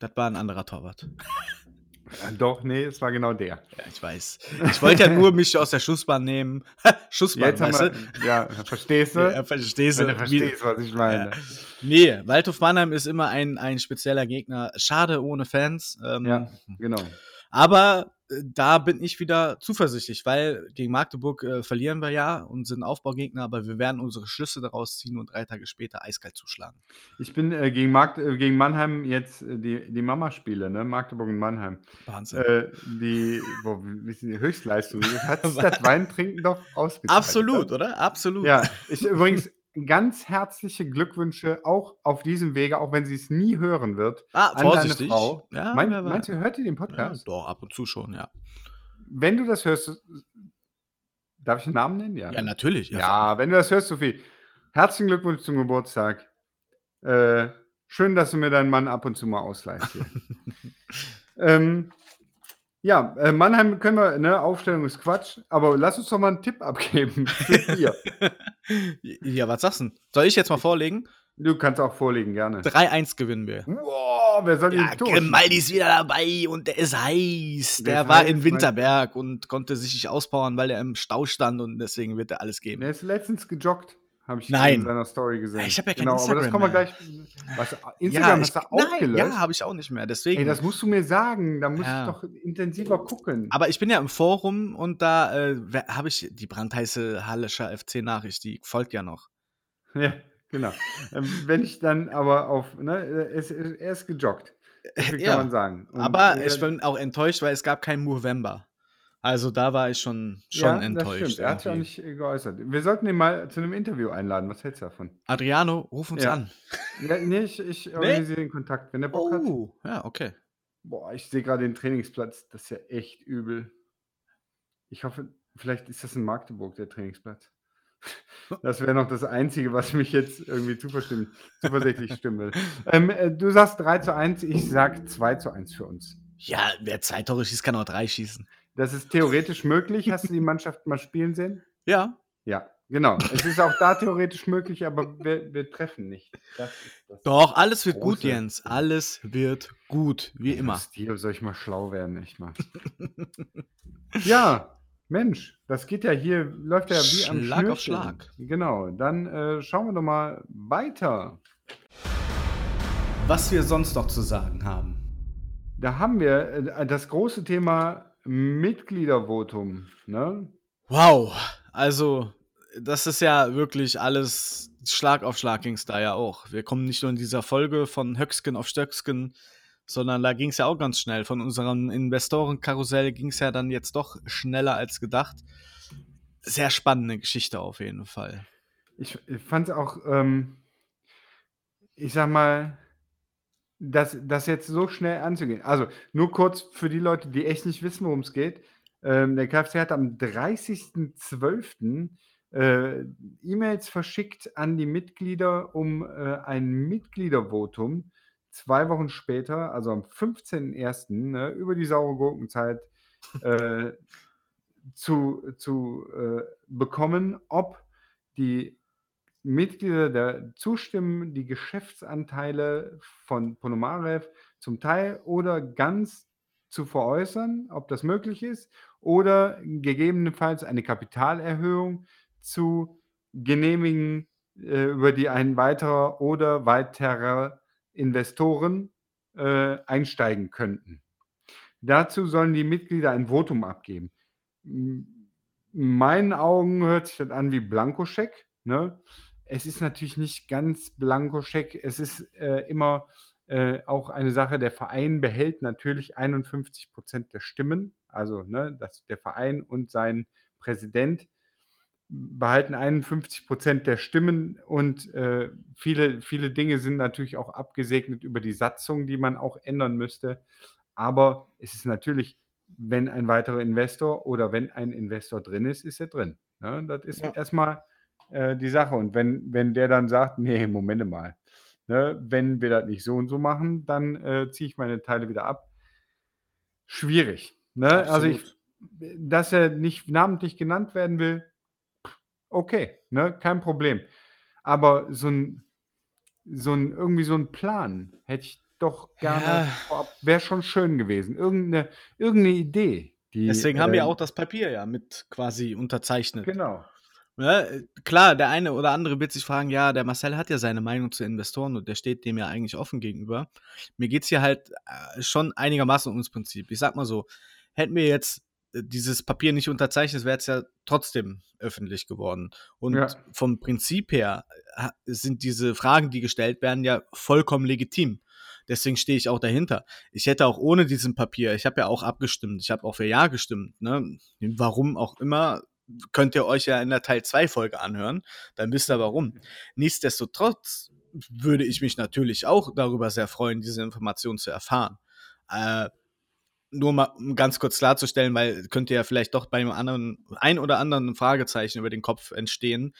Speaker 1: Das war ein anderer Torwart.
Speaker 2: Ja, doch, nee, es war genau der.
Speaker 1: Ja, ich weiß. Ich wollte ja nur mich aus der Schussbahn nehmen. Schussbahn,
Speaker 2: Jetzt
Speaker 1: weißt
Speaker 2: wir, ja, verstehst du?
Speaker 1: Ja, verstehst du?
Speaker 2: Wenn du verstehst, was ich meine.
Speaker 1: Ja. Nee, Waldhof Mannheim ist immer ein, ein spezieller Gegner. Schade ohne Fans. Ähm,
Speaker 2: Ja, genau.
Speaker 1: Aber äh, da bin ich wieder zuversichtlich, weil gegen Magdeburg äh, verlieren wir ja und sind Aufbaugegner, aber wir werden unsere Schlüsse daraus ziehen und drei Tage später eiskalt zuschlagen.
Speaker 2: Ich bin äh, gegen, Magd äh, gegen Mannheim jetzt äh, die, die Mama-Spiele, ne? Magdeburg und Mannheim.
Speaker 1: Wahnsinn.
Speaker 2: Äh, die, boah, die Höchstleistung? Hat das Weintrinken doch ausgezahlt.
Speaker 1: Absolut, oder? Absolut.
Speaker 2: Ja, ich übrigens ganz herzliche Glückwünsche auch auf diesem Wege, auch wenn sie es nie hören wird.
Speaker 1: Ah,
Speaker 2: an deine
Speaker 1: vorsichtig.
Speaker 2: Frau.
Speaker 1: Ja,
Speaker 2: Mein,
Speaker 1: weiß.
Speaker 2: meinst du, hört ihr den
Speaker 1: ja,
Speaker 2: Podcast?
Speaker 1: doch, ab und zu schon, ja.
Speaker 2: Wenn du das hörst, darf ich den Namen nennen? Ja,
Speaker 1: Ja, natürlich.
Speaker 2: Ja, wenn du das hörst, Sophie, herzlichen Glückwunsch zum Geburtstag. Äh, schön, dass du mir deinen Mann ab und zu mal ausleihst hier. ähm, ja, äh, Mannheim können wir, ne, Aufstellung ist Quatsch, aber lass uns doch mal einen Tipp abgeben
Speaker 1: ja, was sagst du? Soll ich jetzt mal vorlegen?
Speaker 2: du kannst auch vorlegen, gerne.
Speaker 1: 3-1 gewinnen wir.
Speaker 2: Wow, wer soll
Speaker 1: Ja,
Speaker 2: Tore
Speaker 1: Grimaldi ist wieder dabei und der ist heiß.
Speaker 2: Der
Speaker 1: Der war
Speaker 2: heiß,
Speaker 1: in Winterberg und konnte sich nicht auspowern, weil er im Stau stand und deswegen wird er alles geben.
Speaker 2: Der ist letztens gejoggt, habe ich
Speaker 1: Nein.
Speaker 2: in seiner Story gesehen.
Speaker 1: Ich habe ja kein
Speaker 2: genau, aber das
Speaker 1: Instagram
Speaker 2: kommen wir gleich. Was, Instagram
Speaker 1: ja,
Speaker 2: hast du auch
Speaker 1: nein,
Speaker 2: gelöscht?
Speaker 1: ja, habe ich auch nicht mehr. Deswegen.
Speaker 2: Ey, das musst du mir sagen. Da muss
Speaker 1: Ja.
Speaker 2: ich doch intensiver gucken.
Speaker 1: aber ich bin ja im Forum und da äh, habe ich die brandheiße Hallischer FC-Nachricht, die folgt ja noch.
Speaker 2: Ja, genau. Ähm, Wenn ich dann aber auf, ne, es, es, er ist gejoggt. So viel
Speaker 1: Ja,
Speaker 2: kann man sagen. Und
Speaker 1: Aber
Speaker 2: er-
Speaker 1: ich bin auch enttäuscht, weil es gab keinen Movember. Also da war ich schon, schon
Speaker 2: ja, Das
Speaker 1: enttäuscht.
Speaker 2: stimmt. Er hat sich auch nicht äh, geäußert. Wir sollten ihn mal zu einem Interview einladen. Was hältst du davon?
Speaker 1: Adriano, ruf uns
Speaker 2: Ja.
Speaker 1: an.
Speaker 2: Ja, nee, ich, ich organisiere den Kontakt, wenn er Bock hat.
Speaker 1: Oh, ja, okay.
Speaker 2: Boah, ich sehe gerade den Trainingsplatz. Das ist ja echt übel. Ich hoffe, vielleicht ist das in Magdeburg, der Trainingsplatz. Das wäre noch das Einzige, was mich jetzt irgendwie zuverstimmen, zuversichtlich stimmen will. Ähm, äh, du sagst 3 zu 1, ich sag 2 zu 1 für uns.
Speaker 1: Ja, wer zwei Tore schießt, kann auch drei schießen.
Speaker 2: Das ist theoretisch möglich. Hast du die Mannschaft mal spielen sehen?
Speaker 1: Ja,
Speaker 2: Ja, genau. Es ist auch da theoretisch möglich, aber wir, wir treffen nicht. Das ist das
Speaker 1: doch, alles wird gut,
Speaker 2: große
Speaker 1: Jens. Alles wird gut, wie immer.
Speaker 2: Stil, soll ich mal schlau werden, echt mal. ja, Mensch, das geht ja hier, läuft ja wie am
Speaker 1: Schlag auf. Schlag.
Speaker 2: Genau, dann äh, schauen wir doch mal weiter.
Speaker 1: Was wir sonst noch zu sagen haben.
Speaker 2: Da haben wir äh, das große Thema Mitgliedervotum. Ne?
Speaker 1: Wow, also das ist ja wirklich alles Schlag auf Schlag ging es da ja auch. Wir kommen nicht nur in dieser Folge von Höcksken auf Stöcksken, sondern da ging es ja auch ganz schnell. Von unserem Investorenkarussell ging es ja dann jetzt doch schneller als gedacht. Sehr spannende Geschichte auf jeden Fall.
Speaker 2: Ich, ich fand es auch, ähm, ich sag mal, das, das jetzt so schnell anzugehen. Also nur kurz für die Leute, die echt nicht wissen, worum es geht. Ähm, der KfC hat am 30.12. Äh, E-Mails verschickt an die Mitglieder um äh, ein Mitgliedervotum. Zwei Wochen später, also am 15.01., ne, über die saure Gurkenzeit, äh, zu, zu äh, bekommen, ob die Mitglieder der zustimmen, die Geschäftsanteile von Ponomarev zum Teil oder ganz zu veräußern, ob das möglich ist, oder gegebenenfalls eine Kapitalerhöhung zu genehmigen, äh, über die ein weiterer oder weitere Investoren äh, einsteigen könnten. Dazu sollen die Mitglieder ein Votum abgeben. In meinen Augen hört sich das an wie Blankoscheck. Ne? Es ist natürlich nicht ganz Blankoscheck. Es ist äh, immer äh, auch eine Sache, der Verein behält natürlich 51 Prozent der Stimmen. Also ne, dass der Verein und sein Präsident behalten 51 Prozent der Stimmen und äh, viele, viele Dinge sind natürlich auch abgesegnet über die Satzung, die man auch ändern müsste. Aber es ist natürlich, wenn ein weiterer Investor oder wenn ein Investor drin ist, ist er drin. Ne? Das ist
Speaker 1: Ja.
Speaker 2: erstmal äh, die Sache. Und wenn, wenn der dann sagt, nee, Moment mal, ne, wenn wir das nicht so und so machen, dann äh, ziehe ich meine Teile wieder ab. Schwierig. Ne? Also ich, dass er nicht namentlich genannt werden will, okay, ne, kein Problem. Aber so ein, so ein, irgendwie so ein Plan hätte ich doch gerne
Speaker 1: Ja.
Speaker 2: vorab, wäre schon schön gewesen. Irgendeine, irgendeine Idee. Die,
Speaker 1: Deswegen haben wir
Speaker 2: äh,
Speaker 1: auch das Papier ja mit quasi unterzeichnet.
Speaker 2: Genau.
Speaker 1: Ja, äh, klar, der eine oder andere wird sich fragen, ja, der Marcel hat ja seine Meinung zu Investoren und der steht dem ja eigentlich offen gegenüber. Mir geht's hier halt äh, schon einigermaßen ums Prinzip. Ich sag mal so, hätten wir jetzt äh, dieses Papier nicht unterzeichnet, wäre es ja trotzdem öffentlich geworden. Und
Speaker 2: Ja.
Speaker 1: vom Prinzip her sind diese Fragen, die gestellt werden, ja vollkommen legitim. Deswegen stehe ich auch dahinter. Ich hätte auch ohne diesem Papier, ich habe ja auch abgestimmt, ich habe auch für Ja gestimmt, ne? Warum auch immer, könnt ihr euch ja in der Teil 2 Folge anhören, dann wisst ihr warum. Nichtsdestotrotz würde ich mich natürlich auch darüber sehr freuen, diese Information zu erfahren. Äh, nur mal um ganz kurz klarzustellen, weil könnte ja vielleicht doch bei einem anderen, ein oder anderen Fragezeichen über den Kopf entstehen.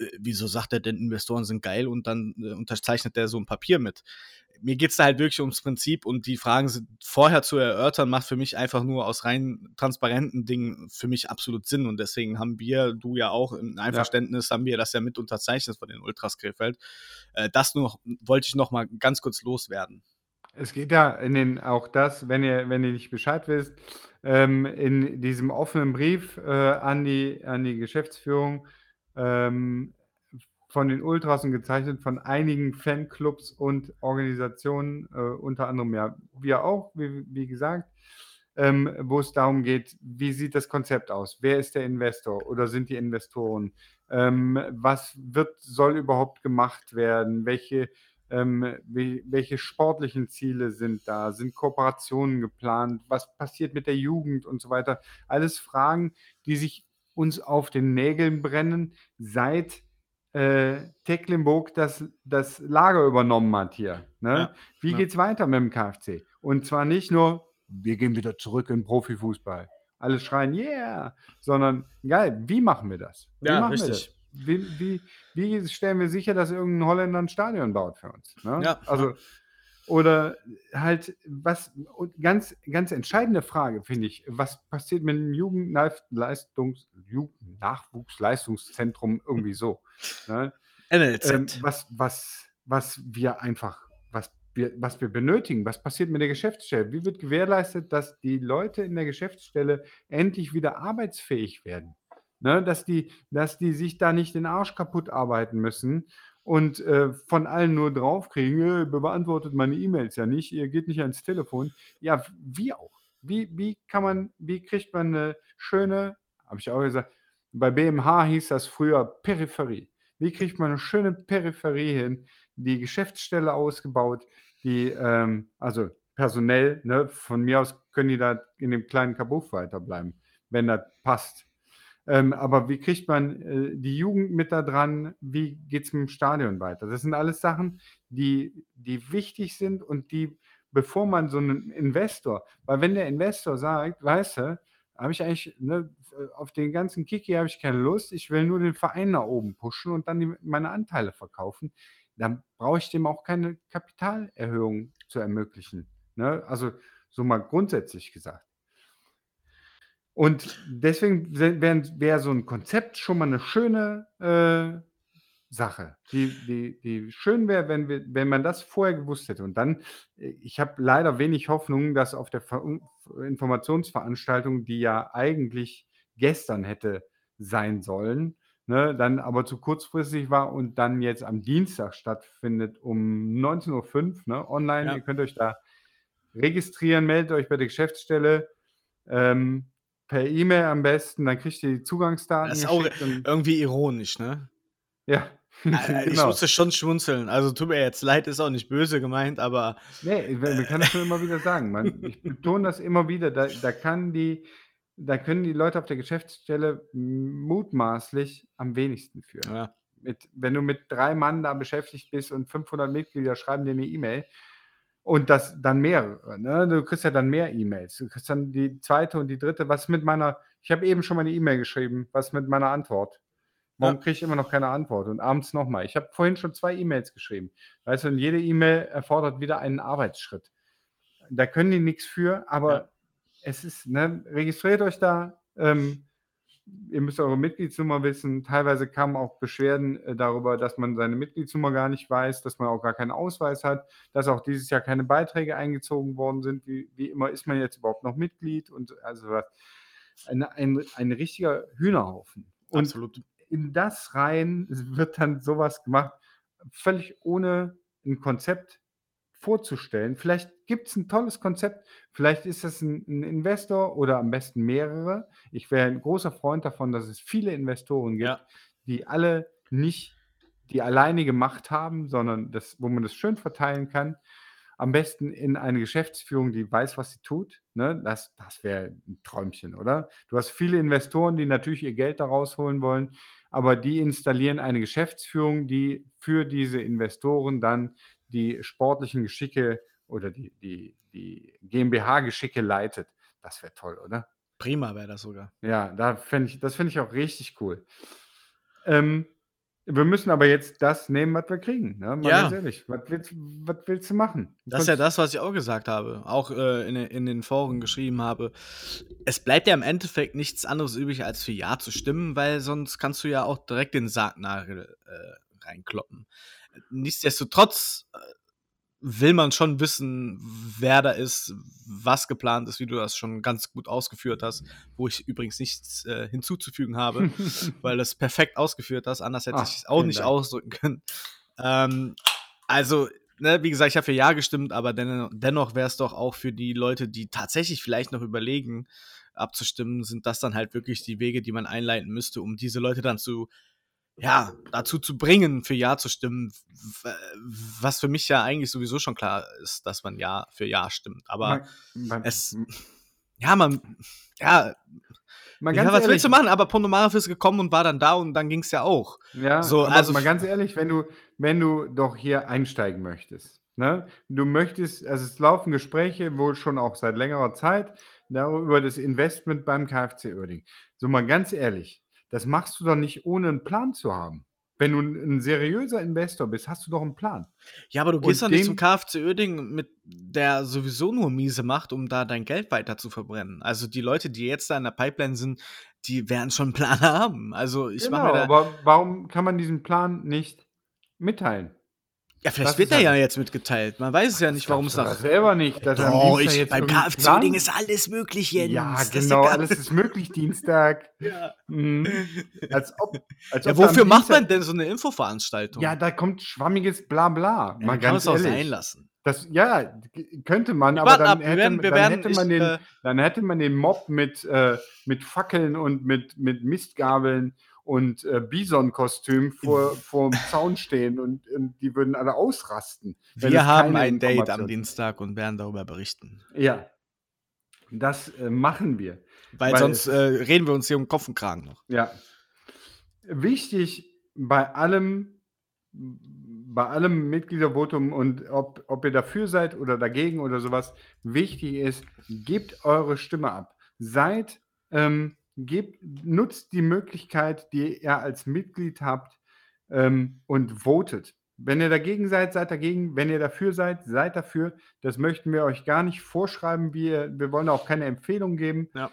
Speaker 1: Äh, wieso sagt er denn, Investoren sind geil und dann äh, unterzeichnet er so ein Papier mit? Mir geht es da halt wirklich ums Prinzip und die Fragen sind vorher zu erörtern, macht für mich einfach nur aus rein transparenten Dingen für mich absolut Sinn. Und deswegen haben wir, du ja auch im Einverständnis, haben wir das ja mit unterzeichnet von den Ultras Krefeld. Äh, das nur wollte ich noch mal ganz kurz loswerden.
Speaker 2: Es geht ja in den, auch das, wenn ihr, wenn ihr nicht Bescheid wisst, ähm, in diesem offenen Brief äh, an, die, an die Geschäftsführung ähm, von den Ultras und gezeichnet von einigen Fanclubs und Organisationen, äh, unter anderem ja wir auch, wie, wie gesagt, ähm, wo es darum geht, wie sieht das Konzept aus? Wer ist der Investor oder sind die Investoren? Ähm, was wird, soll überhaupt gemacht werden? Welche, ähm, wie, welche sportlichen Ziele sind da? Sind Kooperationen geplant? Was passiert mit der Jugend und so weiter? Alles Fragen, die sich uns auf den Nägeln brennen, seit äh, Tecklenburg das, das Lager übernommen hat hier. Ne? Ja, Wie ja. es weiter mit dem KfC? Und zwar nicht nur, wir gehen wieder zurück in Profifußball. Alle schreien, yeah, sondern geil, wie machen wir das? Wie
Speaker 1: ja,
Speaker 2: machen
Speaker 1: richtig.
Speaker 2: Wie, wie, wie, stellen wir sicher, dass irgendein Holländer ein Stadion baut für uns? Ne? Ja. Also, oder halt, was, ganz, ganz entscheidende Frage, finde ich, was passiert mit dem Jugendleistungs, Jugendnachwuchsleistungszentrum irgendwie so? Ne? NLZ. Ähm, was, was, was wir einfach, was wir, was wir benötigen, was passiert mit der Geschäftsstelle? Wie wird gewährleistet, dass die Leute in der Geschäftsstelle endlich wieder arbeitsfähig werden? Ne, dass, die, dass die sich da nicht den Arsch kaputt arbeiten müssen und äh, von allen nur draufkriegen, äh, beantwortet meine E-Mails ja nicht, ihr geht nicht ans Telefon. Ja, wie auch? Wie, wie kann man, wie kriegt man eine schöne, habe ich auch gesagt, bei BMH hieß das früher Peripherie. Wie kriegt man eine schöne Peripherie hin, die Geschäftsstelle ausgebaut, die, ähm, also personell, ne, von mir aus können die da in dem kleinen Kabuff weiterbleiben, wenn das passt. Ähm, aber wie kriegt man äh, die Jugend mit da dran? Wie geht es mit dem Stadion weiter? Das sind alles Sachen, die, die wichtig sind und die, bevor man so einen Investor, weil wenn der Investor sagt, weißt du, habe ich eigentlich, ne, auf den ganzen Kiki habe ich keine Lust, ich will nur den Verein nach oben pushen und dann die, meine Anteile verkaufen, dann brauche ich dem auch keine Kapitalerhöhung zu ermöglichen. Ne? Also so mal grundsätzlich gesagt. Und deswegen wäre wär so ein Konzept schon mal eine schöne äh, Sache, die, die, die schön wäre, wenn, wenn man das vorher gewusst hätte. Und dann, äh, ich habe leider wenig Hoffnung, dass auf der Ver Informationsveranstaltung, die ja eigentlich gestern hätte sein sollen, ne, dann aber zu kurzfristig war und dann jetzt am Dienstag stattfindet um 19.05 Uhr ne, online. Ja. Ihr könnt euch da registrieren, meldet euch bei der Geschäftsstelle. Ähm, per E-Mail am besten, dann kriegt ihr die Zugangsdaten.
Speaker 1: Das ist auch irgendwie ironisch, ne?
Speaker 2: Ja.
Speaker 1: genau. Ich musste schon schmunzeln. Also tut mir jetzt leid, ist auch nicht böse gemeint, aber.
Speaker 2: Nee, man kann das schon immer wieder sagen. Man, ich betone das immer wieder. Da, da kann die, da können die Leute auf der Geschäftsstelle mutmaßlich am wenigsten führen. Ja. Mit, wenn du mit drei Mann da beschäftigt bist und 500 Mitglieder schreiben dir eine E-Mail, und das dann mehrere, ne? Du kriegst ja dann mehr E-Mails. Du kriegst dann die zweite und die dritte. Was mit meiner ich habe eben schon mal eine E-Mail geschrieben. Was mit meiner Antwort? Warum Ja. kriege ich immer noch keine Antwort? Und abends nochmal. Ich habe vorhin schon zwei E-Mails geschrieben. Weißt du, und jede E-Mail erfordert wieder einen Arbeitsschritt. Da können die nichts für, aber Ja. es ist, ne, registriert euch da. Ähm, ihr müsst eure Mitgliedsnummer wissen. Teilweise kamen auch Beschwerden äh, darüber, dass man seine Mitgliedsnummer gar nicht weiß, dass man auch gar keinen Ausweis hat, dass auch dieses Jahr keine Beiträge eingezogen worden sind. Wie, wie immer ist man jetzt überhaupt noch Mitglied und also was. Ein, ein, ein richtiger Hühnerhaufen. Und Absolut. in das rein wird dann sowas gemacht, völlig ohne ein Konzept vorzustellen. Vielleicht gibt es ein tolles Konzept, vielleicht ist es ein, ein, Investor oder am besten mehrere. Ich wäre ein großer Freund davon, dass es viele Investoren gibt, ja. die alle nicht die alleinige Macht haben, sondern das, wo man das schön verteilen kann. Am besten in eine Geschäftsführung, die weiß, was sie tut. Ne? Das, das wäre ein Träumchen, oder? Du hast viele Investoren, die natürlich ihr Geld da rausholen wollen, aber die installieren eine Geschäftsführung, die für diese Investoren dann die sportlichen Geschicke oder die, die, die GmbH-Geschicke leitet. Das wäre toll, oder?
Speaker 1: Prima wäre das sogar.
Speaker 2: Ja, da ich, das finde ich auch richtig cool. Ähm, wir müssen aber jetzt das nehmen, was wir kriegen. Ne? Mal ja. ganz ehrlich, was willst, was willst du machen?
Speaker 1: Du das ist ja das, was ich auch gesagt habe, auch äh, in, in, den Foren geschrieben habe. Es bleibt ja im Endeffekt nichts anderes übrig, als für Ja zu stimmen, weil sonst kannst du ja auch direkt den Sargnagel äh, reinkloppen. Nichtsdestotrotz äh, will man schon wissen, wer da ist, was geplant ist, wie du das schon ganz gut ausgeführt hast, wo ich übrigens nichts äh, hinzuzufügen habe, weil das perfekt ausgeführt hast, anders hätte ich es auch nicht Dank. ausdrücken können. Ähm, also, ne, wie gesagt, ich habe für Ja gestimmt, aber den, dennoch wäre es doch auch für die Leute, die tatsächlich vielleicht noch überlegen, abzustimmen, sind das dann halt wirklich die Wege, die man einleiten müsste, um diese Leute dann zu ja, dazu zu bringen, für Ja zu stimmen, was für mich ja eigentlich sowieso schon klar ist, dass man Ja für Ja stimmt. Aber man, man, es, ja, man, ja, man ja, was ehrlich, willst du machen? Aber Ponomarev ist gekommen und war dann da und dann ging es ja auch.
Speaker 2: Ja, so, also mal ganz ehrlich, wenn du, wenn du doch hier einsteigen möchtest, ne? Du möchtest, also es laufen Gespräche wohl schon auch seit längerer Zeit über das Investment beim KfC Oerding. So mal ganz ehrlich, das machst du doch nicht, ohne einen Plan zu haben. Wenn du ein seriöser Investor bist, hast du doch einen Plan.
Speaker 1: Ja, aber du gehst doch nicht zum KfC Oerding mit der sowieso nur miese macht, um da dein Geld weiter zu verbrennen. Also die Leute, die jetzt da in der Pipeline sind, die werden schon einen Plan haben. Also ich genau, mache mir
Speaker 2: aber warum kann man diesen Plan nicht mitteilen?
Speaker 1: Ja, vielleicht das wird er ja jetzt mitgeteilt. Man weiß es ja nicht, warum es nach.
Speaker 2: selber nicht.
Speaker 1: Dass oh, ich, jetzt beim KFC-Ding ist alles möglich, Jens.
Speaker 2: Ja, genau, ist alles ist möglich Dienstag. ja. Mhm.
Speaker 1: Als ob, als ja, wofür macht man denn so eine Infoveranstaltung?
Speaker 2: Ja, da kommt schwammiges Blabla.
Speaker 1: Ja, man kann es auch sein lassen.
Speaker 2: Das, ja, könnte man, aber dann, ab, hätte, werden, dann, werden, hätte man den, äh, dann hätte man den Mob mit, äh, mit Fackeln und mit, mit Mistgabeln und äh, Bison-Kostüm vor, vor dem Zaun stehen und, und, die würden alle ausrasten.
Speaker 1: Wir haben ein Date am Dienstag und werden darüber berichten.
Speaker 2: Ja, das äh, machen wir.
Speaker 1: Weil, weil sonst äh, reden wir uns hier um Kopf und Kragen noch.
Speaker 2: Ja. Wichtig bei allem, bei allem Mitgliedervotum und ob, ob ihr dafür seid oder dagegen oder sowas, wichtig ist, gebt eure Stimme ab. Seid ähm, gebt, nutzt die Möglichkeit, die ihr als Mitglied habt ähm, und votet. Wenn ihr dagegen seid, seid dagegen. Wenn ihr dafür seid, seid dafür. Das möchten wir euch gar nicht vorschreiben. Wir, wir wollen auch keine Empfehlung geben. Ja.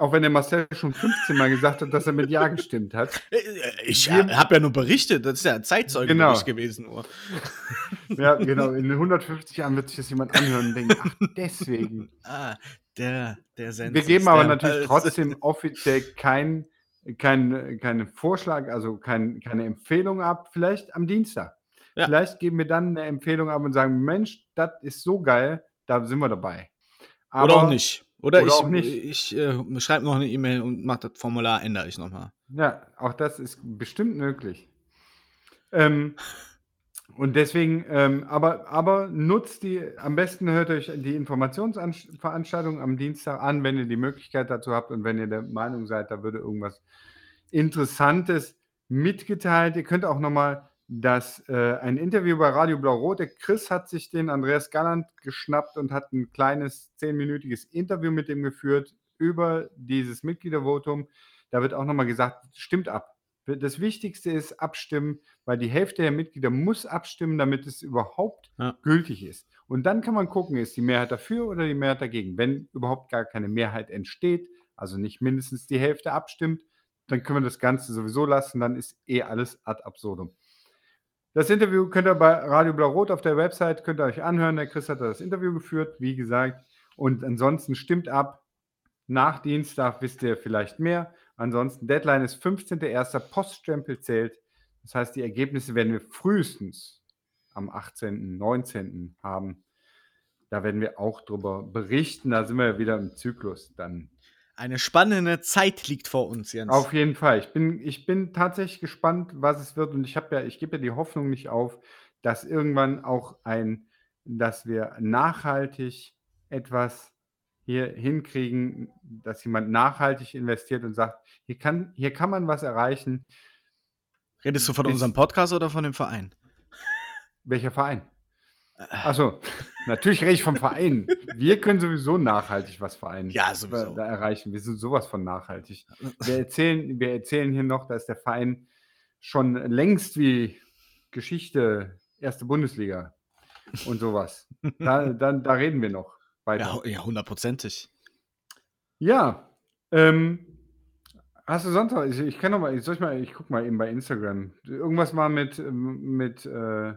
Speaker 2: Auch wenn der Marcel schon 15 Mal gesagt hat, dass er mit Ja gestimmt hat.
Speaker 1: Äh, ich habe ja nur berichtet, das ist ja ein Zeitzeugenbericht genau. gewesen. Nur.
Speaker 2: Ja, genau. In 150 Jahren wird sich das jemand anhören und denken, ach, deswegen.
Speaker 1: Ah, der, der
Speaker 2: Sensor. Wir geben aber natürlich trotzdem offiziell keinen kein, keinen Vorschlag, also kein, keine Empfehlung ab. Vielleicht am Dienstag. Ja. Vielleicht geben wir dann eine Empfehlung ab und sagen: Mensch, das ist so geil, da sind wir dabei.
Speaker 1: Aber, oder auch nicht. Oder, oder ich, nicht. ich äh, schreibe noch eine E-Mail und mache das Formular, ändere ich nochmal.
Speaker 2: Ja, auch das ist bestimmt möglich. Ähm, und deswegen, ähm, aber, aber nutzt die, am besten hört euch die Informationsveranstaltung am Dienstag an, wenn ihr die Möglichkeit dazu habt und wenn ihr der Meinung seid, da würde irgendwas Interessantes mitgeteilt. Ihr könnt auch nochmal das, äh, ein Interview bei Radio Blau-Rot, der Chris hat sich den Andreas Galland geschnappt und hat ein kleines zehnminütiges Interview mit ihm geführt über dieses Mitgliedervotum. Da wird auch nochmal gesagt, stimmt ab. Das Wichtigste ist abstimmen, weil die Hälfte der Mitglieder muss abstimmen, damit es überhaupt ja. gültig ist. Und dann kann man gucken, ist die Mehrheit dafür oder die Mehrheit dagegen. Wenn überhaupt gar keine Mehrheit entsteht, also nicht mindestens die Hälfte abstimmt, dann können wir das Ganze sowieso lassen, dann ist eh alles ad absurdum. Das Interview könnt ihr bei Radio Blau-Rot auf der Website, könnt ihr euch anhören. Der Chris hat das Interview geführt, wie gesagt. Und ansonsten stimmt ab. Nach Dienstag wisst ihr vielleicht mehr. Ansonsten, Deadline ist 15.01. Poststempel zählt. Das heißt, die Ergebnisse werden wir frühestens am 18., 19. haben. Da werden wir auch drüber berichten. Da sind wir wieder im Zyklus dann.
Speaker 1: Eine spannende Zeit liegt vor uns, Jens.
Speaker 2: Auf jeden Fall. Ich bin, ich bin tatsächlich gespannt, was es wird. Und ich habe ja, ich gebe ja die Hoffnung nicht auf, dass irgendwann auch ein, dass wir nachhaltig etwas hier hinkriegen, dass jemand nachhaltig investiert und sagt, hier kann, hier kann man was erreichen.
Speaker 1: Redest du von Bis, unserem Podcast oder von dem Verein?
Speaker 2: Welcher Verein? Äh. Achso, natürlich rede ich vom Verein. Wir können sowieso nachhaltig was vereinen.
Speaker 1: Ja, sowieso.
Speaker 2: Da erreichen. Wir sind sowas von nachhaltig. Wir erzählen, wir erzählen hier noch, dass der Verein schon längst wie Geschichte, erste Bundesliga und sowas. Da, da, da reden wir noch
Speaker 1: weiter. Ja, hundertprozentig.
Speaker 2: Ja, ähm, hast du sonst noch, ich, ich kann noch mal, soll ich mal, ich guck mal eben bei Instagram. Irgendwas mal mit, mit, äh,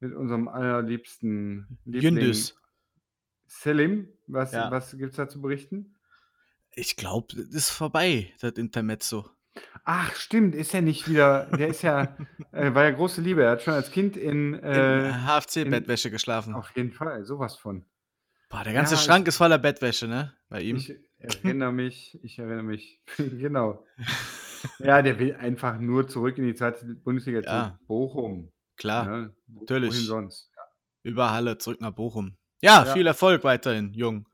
Speaker 2: mit unserem allerliebsten Liebling
Speaker 1: Jündüs.
Speaker 2: Selim. Was,
Speaker 1: Ja.
Speaker 2: was gibt es da zu berichten?
Speaker 1: Ich glaube, das ist vorbei, das Intermezzo.
Speaker 2: Ach, stimmt, ist ja nicht wieder. Der ist ja, äh, war ja große Liebe. Er hat schon als Kind in.
Speaker 1: In
Speaker 2: Äh,
Speaker 1: HFC-Bettwäsche geschlafen.
Speaker 2: auf jeden Fall, sowas von.
Speaker 1: Boah, der ganze
Speaker 2: Ja,
Speaker 1: Schrank ist voller Bettwäsche, ne? Bei ihm.
Speaker 2: Ich erinnere mich, ich erinnere mich. genau. Ja, der will einfach nur zurück in die zweite Bundesliga
Speaker 1: Ja.
Speaker 2: zu Bochum.
Speaker 1: Klar,
Speaker 2: Ne? Wo-
Speaker 1: natürlich.
Speaker 2: Wohin sonst?
Speaker 1: über Halle zurück nach Bochum. Ja,
Speaker 2: Ja.
Speaker 1: viel Erfolg weiterhin, Jung.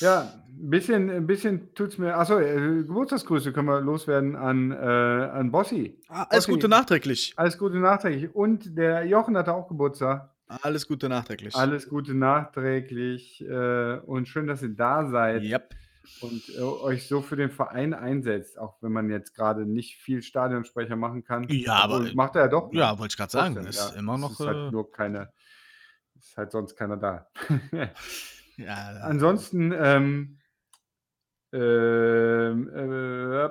Speaker 2: Ja, ein bisschen, ein bisschen tut's mir. Achso, äh, Geburtstagsgrüße können wir loswerden an, äh, an Bossi.
Speaker 1: alles
Speaker 2: Ossi.
Speaker 1: Gute nachträglich.
Speaker 2: Alles Gute nachträglich. Und der Jochen hatte auch Geburtstag.
Speaker 1: Alles Gute nachträglich.
Speaker 2: Alles Gute nachträglich. Äh, und schön, dass ihr da seid
Speaker 1: Yep.
Speaker 2: und äh, euch so für den Verein einsetzt, auch wenn man jetzt gerade nicht viel Stadionsprecher machen kann.
Speaker 1: Ja, aber-
Speaker 2: Obwohl, macht er ja doch.
Speaker 1: Ja, wollte ich gerade sagen.
Speaker 2: Trotzdem,
Speaker 1: Ist
Speaker 2: ja.
Speaker 1: immer
Speaker 2: Es
Speaker 1: noch.
Speaker 2: Ist halt
Speaker 1: äh,
Speaker 2: nur keine. Ist halt sonst keiner da.
Speaker 1: ja,
Speaker 2: Ansonsten, ähm, ähm, äh,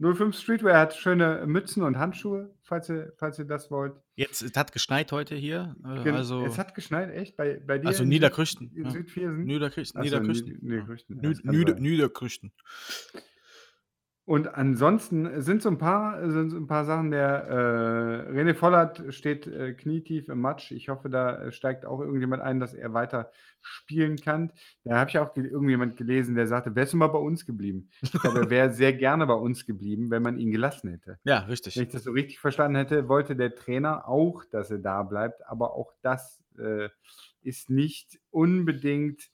Speaker 2: 05 Streetwear hat schöne Mützen und Handschuhe, falls ihr, falls ihr das wollt.
Speaker 1: jetzt, es hat geschneit heute hier. Äh, also,
Speaker 2: es hat geschneit, echt? Bei, bei dir?
Speaker 1: also
Speaker 2: in
Speaker 1: Niederkrüchten.
Speaker 2: Süd, in
Speaker 1: ja.
Speaker 2: Südviersen?
Speaker 1: Niederkrüchten. Niederkrüchten.
Speaker 2: Nied- Niederkrüchten.
Speaker 1: Niederkrüchten.
Speaker 2: Und ansonsten sind so ein paar, sind so ein paar Sachen. Der äh, René Vollert steht äh, knietief im Matsch. Ich hoffe, da äh, steigt auch irgendjemand ein, dass er weiter spielen kann. Da habe ich auch ge- irgendjemand gelesen, der sagte, wärst du mal bei uns geblieben? Ich glaube, er wäre sehr gerne bei uns geblieben, wenn man ihn gelassen hätte.
Speaker 1: Ja,
Speaker 2: Wenn
Speaker 1: richtig.
Speaker 2: ich das so richtig verstanden hätte, wollte der Trainer auch, dass er da bleibt, aber auch das äh, ist nicht unbedingt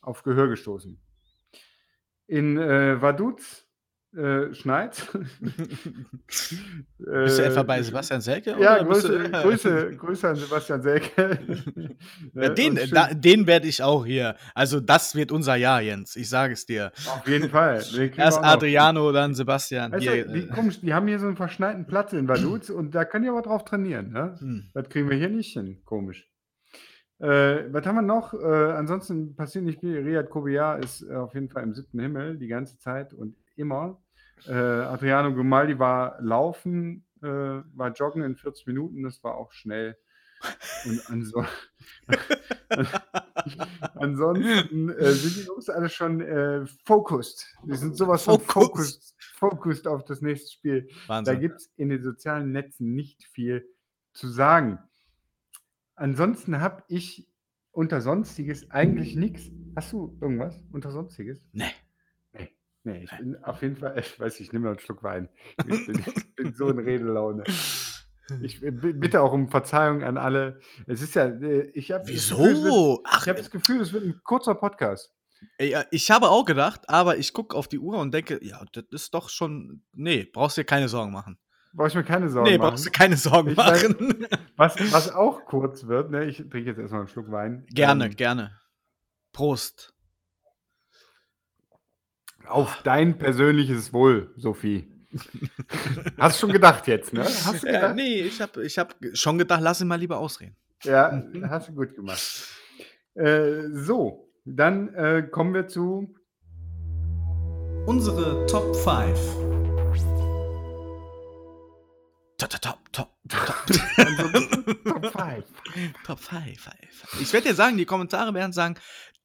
Speaker 2: auf Gehör gestoßen. In äh, Vaduz äh, schneit.
Speaker 1: Bist du etwa bei Sebastian Selke?
Speaker 2: Äh, Ja, Grüße,
Speaker 1: du-
Speaker 2: Grüße, Grüße an Sebastian Selke.
Speaker 1: Ja,
Speaker 2: Ne,
Speaker 1: den da, den werde ich auch hier. Also, das wird unser Jahr, Jens. Ich sage es dir.
Speaker 2: auf jeden Fall.
Speaker 1: Erst. Adriano, dann Sebastian.
Speaker 2: Weißt
Speaker 1: Hier,
Speaker 2: die,
Speaker 1: äh,
Speaker 2: komisch, die haben hier so einen verschneiten Platz in Vaduz und da können die aber drauf trainieren. Ne?
Speaker 1: hm.
Speaker 2: Das kriegen wir hier nicht hin. Komisch. Äh, was haben wir noch? Äh, ansonsten passiert nicht viel. Riyad Kobiar ist äh, auf jeden Fall im siebten Himmel die ganze Zeit und immer. Äh, Adriano Grimaldi war laufen, äh, war joggen in 40 Minuten, das war auch schnell. Und anso ansonsten äh, sind die Jungs alle schon äh, focused. Die sind sowas von
Speaker 1: Focused.
Speaker 2: focused, auf das nächste Spiel. Da
Speaker 1: Wahnsinn.
Speaker 2: gibt es in den sozialen Netzen nicht viel zu sagen. Ansonsten habe ich unter Sonstiges eigentlich nichts. Hast du irgendwas unter Sonstiges?
Speaker 1: Nee.
Speaker 2: Nee, nee ich bin auf jeden Fall, ich weiß, ich nehme noch einen Schluck Wein. Ich bin, ich bin so in Redelaune. Ich b- bitte auch um Verzeihung an alle. Es ist ja, äh, ich habe
Speaker 1: Wieso? Ach,
Speaker 2: Ich habe das Gefühl, es wird ein kurzer Podcast.
Speaker 1: ey, ja, ich habe auch gedacht, aber ich gucke auf die Uhr und denke, ja, das ist doch schon. Nee, brauchst dir keine Sorgen machen.
Speaker 2: Brauche ich mir keine Sorgen
Speaker 1: nee,
Speaker 2: machen.
Speaker 1: brauchst du keine Sorgen
Speaker 2: Ich weiß-
Speaker 1: machen.
Speaker 2: Was, was auch kurz wird, ne? ich trinke jetzt erstmal einen Schluck Wein.
Speaker 1: gerne,
Speaker 2: Ähm,
Speaker 1: gerne. Prost.
Speaker 2: Auf dein persönliches Wohl, Sophie. Hast du schon gedacht jetzt, ne? Hast du
Speaker 1: Äh,
Speaker 2: gedacht?
Speaker 1: nee, ich habe ich hab schon gedacht, lass ihn mal lieber ausreden.
Speaker 2: Ja, hast du gut gemacht. Äh, so, dann äh, kommen wir zu.
Speaker 1: Unsere Top 5. Top, top, top, top,
Speaker 2: Top 5.
Speaker 1: top 5. Ich werde dir sagen, die Kommentare werden sagen,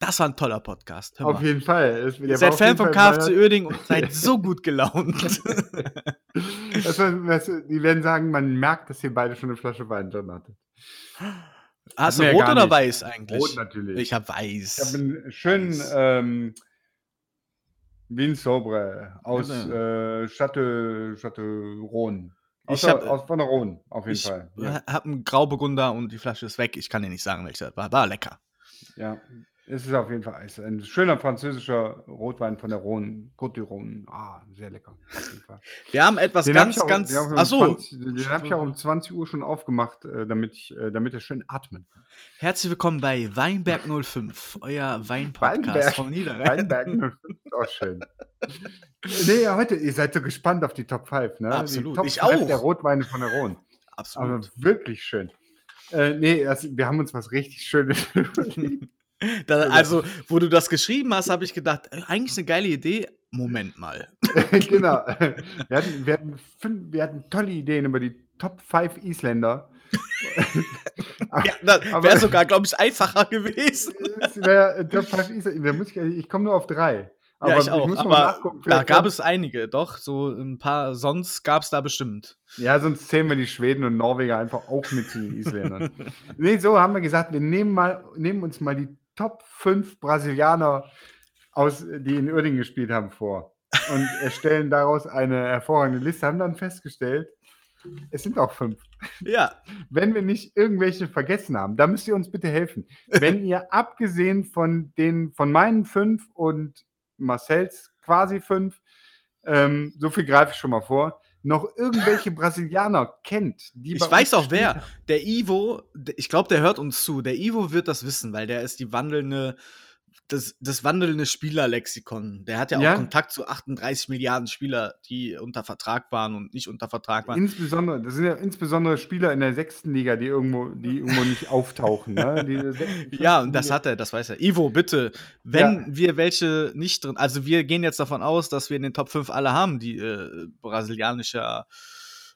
Speaker 1: das war ein toller Podcast. Hör
Speaker 2: Auf
Speaker 1: mal.
Speaker 2: jeden Fall.
Speaker 1: Ihr seid Fan vom KFC Uerdingen und seid so gut gelaunt.
Speaker 2: Das war- du, die werden sagen, man merkt, dass ihr beide schon eine Flasche Wein drin hattet.
Speaker 1: Hast du rot oder
Speaker 2: nicht.
Speaker 1: weiß eigentlich?
Speaker 2: Rot natürlich.
Speaker 1: Ich habe
Speaker 2: Ich
Speaker 1: weiß.
Speaker 2: habe einen schönen
Speaker 1: Weiß.
Speaker 2: ähm, Vin Sobre aus
Speaker 1: Ja.
Speaker 2: äh, Château, Château Rhône.
Speaker 1: Ich hab-
Speaker 2: aus von der Rhône, auf jeden
Speaker 1: Ich
Speaker 2: Fall. Ja.
Speaker 1: habe einen Grauburgunder und die Flasche ist weg. Ich kann dir nicht sagen, welcher war. War lecker.
Speaker 2: ja, es ist auf jeden Fall Eis. Ein schöner französischer Rotwein von der Rhône, Côte du Rhône. Ah, sehr lecker.
Speaker 1: Wir haben etwas
Speaker 2: Den hab
Speaker 1: ganz,
Speaker 2: auch-
Speaker 1: ganz.
Speaker 2: den hab ich um
Speaker 1: Achso,
Speaker 2: 20 Den habe ich auch um 20 Uhr schon aufgemacht, äh, damit, ich, äh, damit er schön atmen kann.
Speaker 1: herzlich willkommen bei Weinberg 05, euer Weinpodcast
Speaker 2: Weinberg.
Speaker 1: vom Niederrhein.
Speaker 2: Weinberg 05 ist auch schön. Nee, heute, ihr seid so gespannt auf die Top 5, ne?
Speaker 1: Absolut.
Speaker 2: Die Top
Speaker 1: Ich
Speaker 2: 5
Speaker 1: auch.
Speaker 2: der Rotweine von der. Aber
Speaker 1: Absolut.
Speaker 2: wirklich schön. Äh, nee, also, wir haben uns was richtig Schönes überlegt.
Speaker 1: Da, also, wo du das geschrieben hast, habe ich gedacht, äh, eigentlich eine geile Idee. Moment mal.
Speaker 2: genau. Wir hatten, wir, hatten fünf, wir hatten tolle Ideen über die Top 5 Isländer.
Speaker 1: ja, das wäre sogar, glaube ich, einfacher gewesen.
Speaker 2: Wär, ich, ich komme nur auf drei.
Speaker 1: Aber ja, ich auch. Ich aber da gab es einige, doch. So ein paar, sonst gab es da bestimmt.
Speaker 2: Ja, sonst zählen wir die Schweden und Norweger einfach auch mit zu den Isländern. nee, so haben wir gesagt, wir nehmen, mal, nehmen uns mal die Top 5 Brasilianer aus, die in Uerdingen gespielt haben, vor. Und erstellen daraus eine hervorragende Liste, haben dann festgestellt, es sind auch fünf.
Speaker 1: Ja.
Speaker 2: Wenn wir nicht irgendwelche vergessen haben, da müsst ihr uns bitte helfen. Wenn ihr abgesehen von den, von meinen fünf und Marcells quasi fünf, ähm, so viel greife ich schon mal vor, noch irgendwelche Brasilianer kennt,
Speaker 1: die Ich weiß auch wer. Der Ivo, ich glaube, der hört uns zu. Der Ivo wird das wissen, weil der ist die wandelnde das, das wandelnde Spielerlexikon. Der hat ja auch ja? Kontakt zu 38 Milliarden Spieler, die unter Vertrag waren und nicht unter Vertrag waren.
Speaker 2: Insbesondere, das sind ja insbesondere Spieler in der sechsten Liga, die irgendwo, die irgendwo nicht auftauchen. Ne?
Speaker 1: ja, und das hat er, das weiß er. Ivo, bitte, wenn ja. wir welche nicht drin, also wir gehen jetzt davon aus, dass wir in den Top 5 alle haben, die äh, brasilianische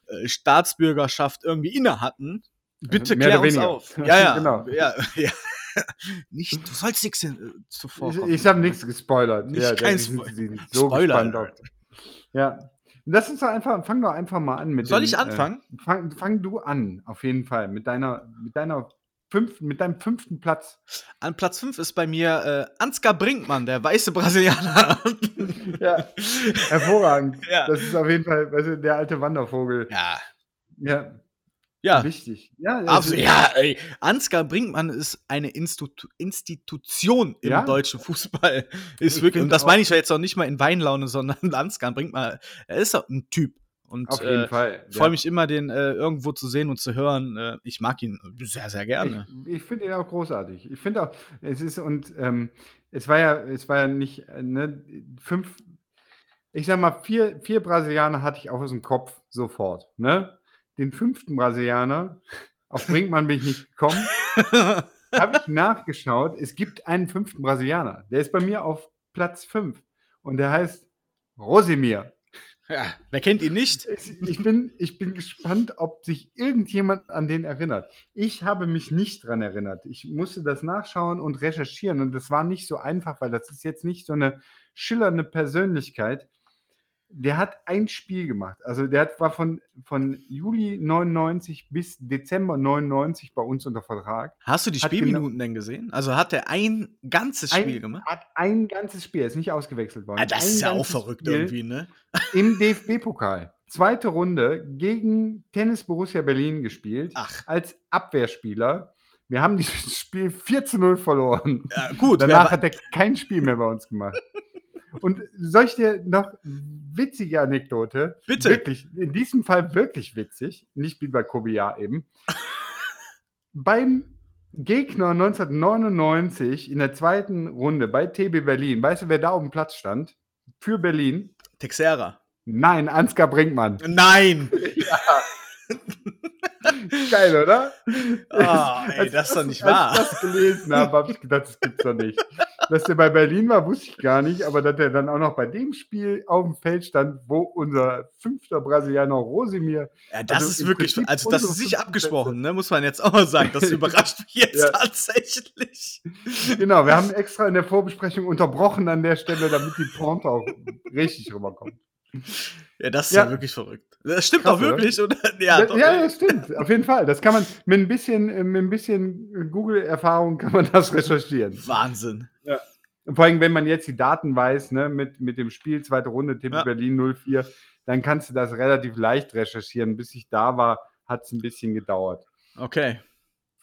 Speaker 1: äh, Staatsbürgerschaft irgendwie inne hatten. Bitte klär uns auf.
Speaker 2: Ja, ja, genau.
Speaker 1: ja, ja. Nicht, du sollst nichts äh, zuvor.
Speaker 2: Ich, ich habe nichts gespoilert.
Speaker 1: Nicht ja, kein Spo
Speaker 2: so Spoiler. Ja. Lass uns doch einfach, fang doch einfach mal an mit
Speaker 1: Soll dem, ich äh, anfangen?
Speaker 2: Äh, fang, fang, du an, auf jeden Fall, mit deiner, mit deiner fünf, mit deinem fünften Platz.
Speaker 1: An Platz 5 ist bei mir äh, Ansgar Brinkmann, der weiße Brasilianer.
Speaker 2: ja, hervorragend. Ja. Das ist auf jeden Fall weißt du, der alte Wandervogel.
Speaker 1: Ja.
Speaker 2: Ja.
Speaker 1: Ja.
Speaker 2: Wichtig. Ja,
Speaker 1: also, ja ey. Ansgar Brinkmann ist eine Institu Institution im ja? deutschen Fußball. Ist wirklich, und das meine ich ja jetzt auch nicht mal in Weinlaune, sondern Ansgar Brinkmann, er ist ein Typ. Und
Speaker 2: Auf jeden äh, Fall.
Speaker 1: Ich freue mich immer, den äh, irgendwo zu sehen und zu hören. Äh, ich mag ihn sehr, sehr gerne.
Speaker 2: Ich, ich finde ihn auch großartig. Ich finde auch, es ist, und ähm, es war ja, es war ja nicht, äh, ne, fünf, ich sag mal, vier, vier Brasilianer hatte ich auch aus dem Kopf sofort. Ne? Den fünften Brasilianer, auf Brinkmann bin ich nicht gekommen, habe ich nachgeschaut. Es gibt einen fünften Brasilianer. Der ist bei mir auf Platz 5 und der heißt Rosimir.
Speaker 1: Ja, wer kennt ihn nicht?
Speaker 2: Ich bin, ich bin gespannt, ob sich irgendjemand an den erinnert. Ich habe mich nicht daran erinnert. Ich musste das nachschauen und recherchieren und das war nicht so einfach, weil das ist jetzt nicht so eine schillernde Persönlichkeit der hat ein Spiel gemacht. Also der hat, war von, von Juli 99 bis Dezember 99 bei uns unter Vertrag.
Speaker 1: Hast du die Spielminuten genau, denn gesehen? Also hat er ein ganzes Spiel
Speaker 2: ein,
Speaker 1: gemacht?
Speaker 2: Hat ein ganzes Spiel, ist nicht ausgewechselt worden.
Speaker 1: Ah, das
Speaker 2: ein
Speaker 1: ist ja auch verrückt Spiel irgendwie, ne?
Speaker 2: Im DFB-Pokal. Zweite Runde gegen Tennis Borussia Berlin gespielt.
Speaker 1: Ach.
Speaker 2: Als Abwehrspieler. Wir haben dieses Spiel 4 zu 0 verloren.
Speaker 1: Ja, gut.
Speaker 2: Danach hat er kein Spiel mehr bei uns gemacht. Und soll ich dir noch witzige Anekdote?
Speaker 1: Bitte.
Speaker 2: Wirklich, in diesem Fall wirklich witzig. Nicht wie bei Kobiar eben. Beim Gegner 1999 in der zweiten Runde bei TB Berlin, weißt du, wer da auf dem Platz stand? Für Berlin?
Speaker 1: Texera.
Speaker 2: Nein, Ansgar Brinkmann.
Speaker 1: Nein!
Speaker 2: ja. Geil, oder?
Speaker 1: Oh, ey, das ist doch nicht wahr.
Speaker 2: Als ich das gelesen habe, habe ich gedacht, das gibt's doch nicht. Dass der bei Berlin war, wusste ich gar nicht, aber dass er dann auch noch bei dem Spiel auf dem Feld stand, wo unser fünfter Brasilianer Rosimir.
Speaker 1: Ja, das also ist wirklich, Prinzip also das ist nicht abgesprochen, ne? muss man jetzt auch mal sagen. Das überrascht mich jetzt ja. tatsächlich.
Speaker 2: Genau, wir haben extra in der Vorbesprechung unterbrochen an der Stelle, damit die Pointe auch richtig rüberkommt.
Speaker 1: Ja, das ist ja, ja wirklich verrückt. Das stimmt Krass, auch wirklich, oder? oder?
Speaker 2: Ja, ja, ja, das stimmt. Auf jeden Fall. Das kann man mit ein bisschen, mit ein bisschen Google-Erfahrung kann man das recherchieren.
Speaker 1: Wahnsinn.
Speaker 2: Ja. Und vor allem, wenn man jetzt die Daten weiß, ne, mit, mit dem Spiel, zweite Runde, Tipp ja. Berlin 04, dann kannst du das relativ leicht recherchieren. Bis ich da war, hat es ein bisschen gedauert.
Speaker 1: Okay.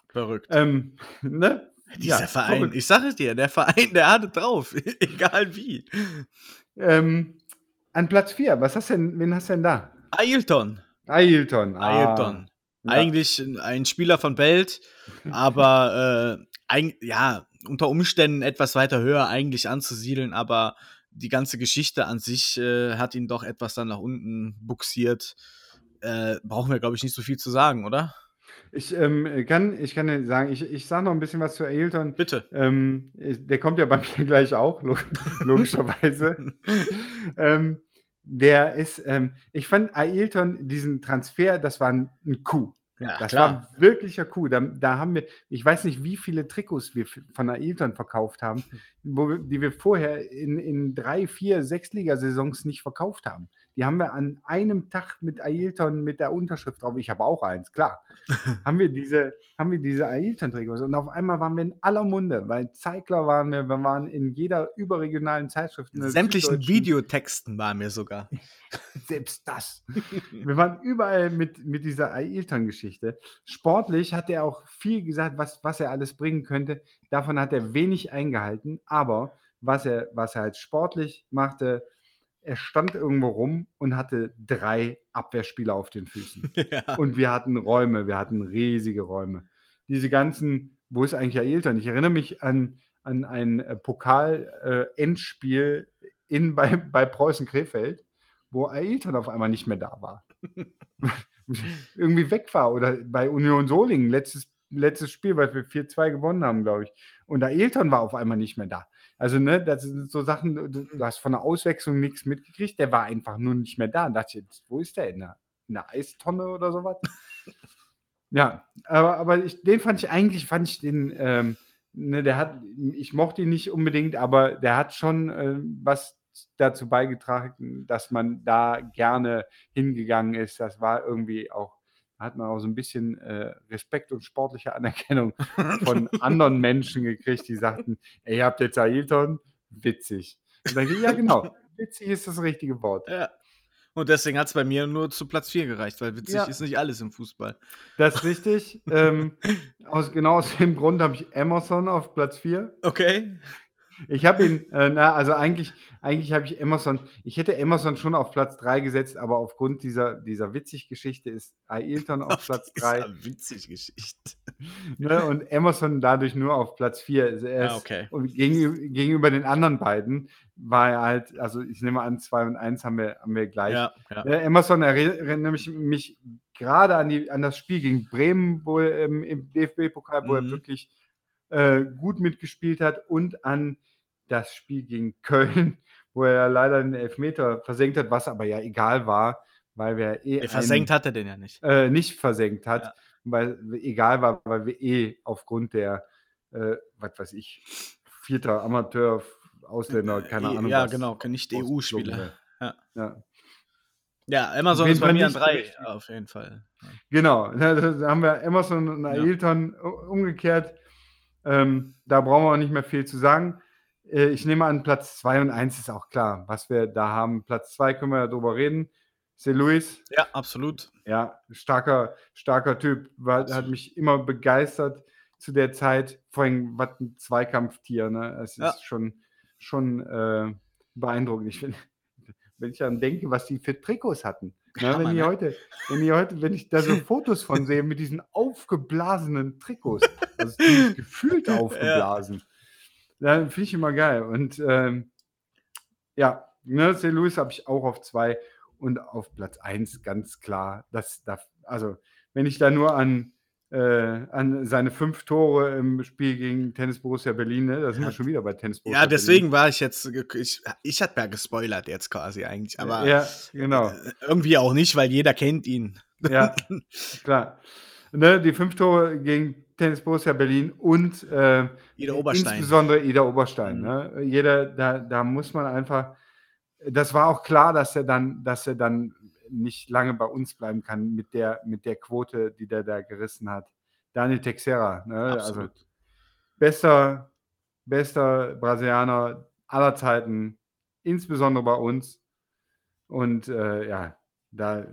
Speaker 1: Verrückt.
Speaker 2: Ähm, ne?
Speaker 1: Dieser ja, Verein, verrückt. ich sage es dir, der Verein, der hat drauf, egal wie.
Speaker 2: Ähm, an Platz 4, was hast denn, wen hast du denn da?
Speaker 1: Ailton.
Speaker 2: Ailton.
Speaker 1: Ah. Ailton. Ja. Eigentlich ein Spieler von Welt, aber äh, ein, ja, unter Umständen etwas weiter höher eigentlich anzusiedeln, aber die ganze Geschichte an sich äh, hat ihn doch etwas dann nach unten buxiert. Äh, brauchen wir, glaube ich, nicht so viel zu sagen, oder?
Speaker 2: Ich, ähm, kann, ich kann sagen, ich, ich sage noch ein bisschen was zu Ailton.
Speaker 1: Bitte.
Speaker 2: Ähm, der kommt ja bei mir gleich auch, logischerweise. ähm, der ist, ähm, ich fand Ailton, diesen Transfer, das war ein, ein Coup. Ja, das klar. war wirklich ja cool. Da, da, haben wir, ich weiß nicht, wie viele Trikots wir von Ailton verkauft haben, wo, die wir vorher in, in drei, vier, sechs Ligasaisons nicht verkauft haben. Die haben wir an einem Tag mit Ailton mit der Unterschrift drauf. Ich habe auch eins, klar. haben wir diese, haben wir diese Ailton-Trikots. Und auf einmal waren wir in aller Munde, weil Zeigler waren wir, wir waren in jeder überregionalen Zeitschrift. In
Speaker 1: sämtlichen Videotexten waren wir sogar.
Speaker 2: Selbst das. wir waren überall mit, mit dieser Ailton-Geschichte. Sportlich hat er auch viel gesagt, was, was er alles bringen könnte. Davon hat er wenig eingehalten, aber was er, was er halt sportlich machte, er stand irgendwo rum und hatte drei Abwehrspieler auf den Füßen. Ja. Und wir hatten Räume, wir hatten riesige Räume. Diese ganzen, wo ist eigentlich Ailton? Ich erinnere mich an, an ein äh, Pokal-Endspiel äh, bei, bei Preußen Krefeld, wo Ailton auf einmal nicht mehr da war. Irgendwie weg war. Oder bei Union Solingen, letztes, letztes Spiel, weil wir 4-2 gewonnen haben, glaube ich. Und Ailton war auf einmal nicht mehr da. Also, ne, das sind so Sachen, du, du hast von der Auswechslung nichts mitgekriegt, der war einfach nur nicht mehr da. Und dachte ich, wo ist der? In der, in der Eistonne oder sowas? ja, aber, aber ich, den fand ich eigentlich, fand ich den, ähm, ne, der hat, ich mochte ihn nicht unbedingt, aber der hat schon äh, was dazu beigetragen, dass man da gerne hingegangen ist. Das war irgendwie auch hat man auch so ein bisschen äh, Respekt und sportliche Anerkennung von anderen Menschen gekriegt, die sagten, ey, ihr habt jetzt Ailton, witzig. Und dann, ja, genau, witzig ist das richtige Wort.
Speaker 1: Ja. Und deswegen hat es bei mir nur zu Platz 4 gereicht, weil witzig ja. ist nicht alles im Fußball.
Speaker 2: Das ist richtig. ähm, aus, genau aus dem Grund habe ich Emerson auf Platz 4.
Speaker 1: Okay.
Speaker 2: Ich habe ihn, äh, na, also eigentlich, eigentlich habe ich Emerson, ich hätte Emerson schon auf Platz 3 gesetzt, aber aufgrund dieser, dieser Witzig-Geschichte ist Ailton auf, auf Platz 3.
Speaker 1: Witzig-Geschichte.
Speaker 2: Ne, und Emerson dadurch nur auf Platz 4. Also er
Speaker 1: ah, okay.
Speaker 2: Und gegenüber, gegenüber den anderen beiden war er halt, also ich nehme an, 2 und 1 haben wir, haben wir gleich. Ja, ja. Äh, Emerson erinnert mich, mich gerade an, die, an das Spiel gegen Bremen, wo ähm, im DFB-Pokal, wo mhm. er wirklich äh, gut mitgespielt hat und an das Spiel gegen Köln, wo er leider den Elfmeter versenkt hat, was aber ja egal war, weil wir
Speaker 1: eh. Versenkt hat er den ja nicht.
Speaker 2: Äh, nicht versenkt hat, ja. weil egal war, weil wir eh aufgrund der, äh, was weiß ich, vierter Amateur, Ausländer, äh, keine Ahnung.
Speaker 1: Ja, was, genau, nicht EU-Spieler. Ja. ja. Ja, Amazon ist bei mir an drei, auf jeden Fall.
Speaker 2: Genau, da haben wir Emerson und Ailton ja. umgekehrt. Ähm, da brauchen wir auch nicht mehr viel zu sagen. Äh, ich nehme an, Platz 2 und 1 ist auch klar, was wir da haben. Platz 2 können wir darüber reden. C. Louis.
Speaker 1: Ja, absolut.
Speaker 2: Ja, starker, starker Typ. War, hat mich immer begeistert zu der Zeit. Vor allem, was ein Zweikampftier. Ne? Es ja. ist schon, schon äh, beeindruckend. Ich find, wenn ich dann denke, was die für Trikots hatten. Ne? Wenn, ich heute, wenn, ich heute, wenn ich da so Fotos von sehe mit diesen aufgeblasenen Trikots, also gefühlt aufgeblasen. Ja. Ja, finde ich immer geil. Und ähm, ja, ne, C. Louis habe ich auch auf zwei und auf Platz eins ganz klar. Das, das, also, wenn ich da nur an, äh, an seine fünf Tore im Spiel gegen Tennis Borussia Berlin, ne, da sind wir schon wieder bei Tennis
Speaker 1: Borussia Ja, deswegen Berlin. war ich jetzt, ich, ich hatte ja gespoilert jetzt quasi eigentlich, aber
Speaker 2: ja, genau.
Speaker 1: Äh, irgendwie auch nicht, weil jeder kennt ihn.
Speaker 2: Ja, klar. Ne, die fünf Tore gegen Tennis Borussia Berlin und äh, insbesondere Ida Oberstein. Mhm. Ne? Jeder, da, da muss man einfach, das war auch klar, dass er dann, dass er dann nicht lange bei uns bleiben kann mit der, mit der Quote, die der da gerissen hat. Daniel Texera, ne? also bester, bester Brasilianer aller Zeiten, insbesondere bei uns. Und äh, ja, da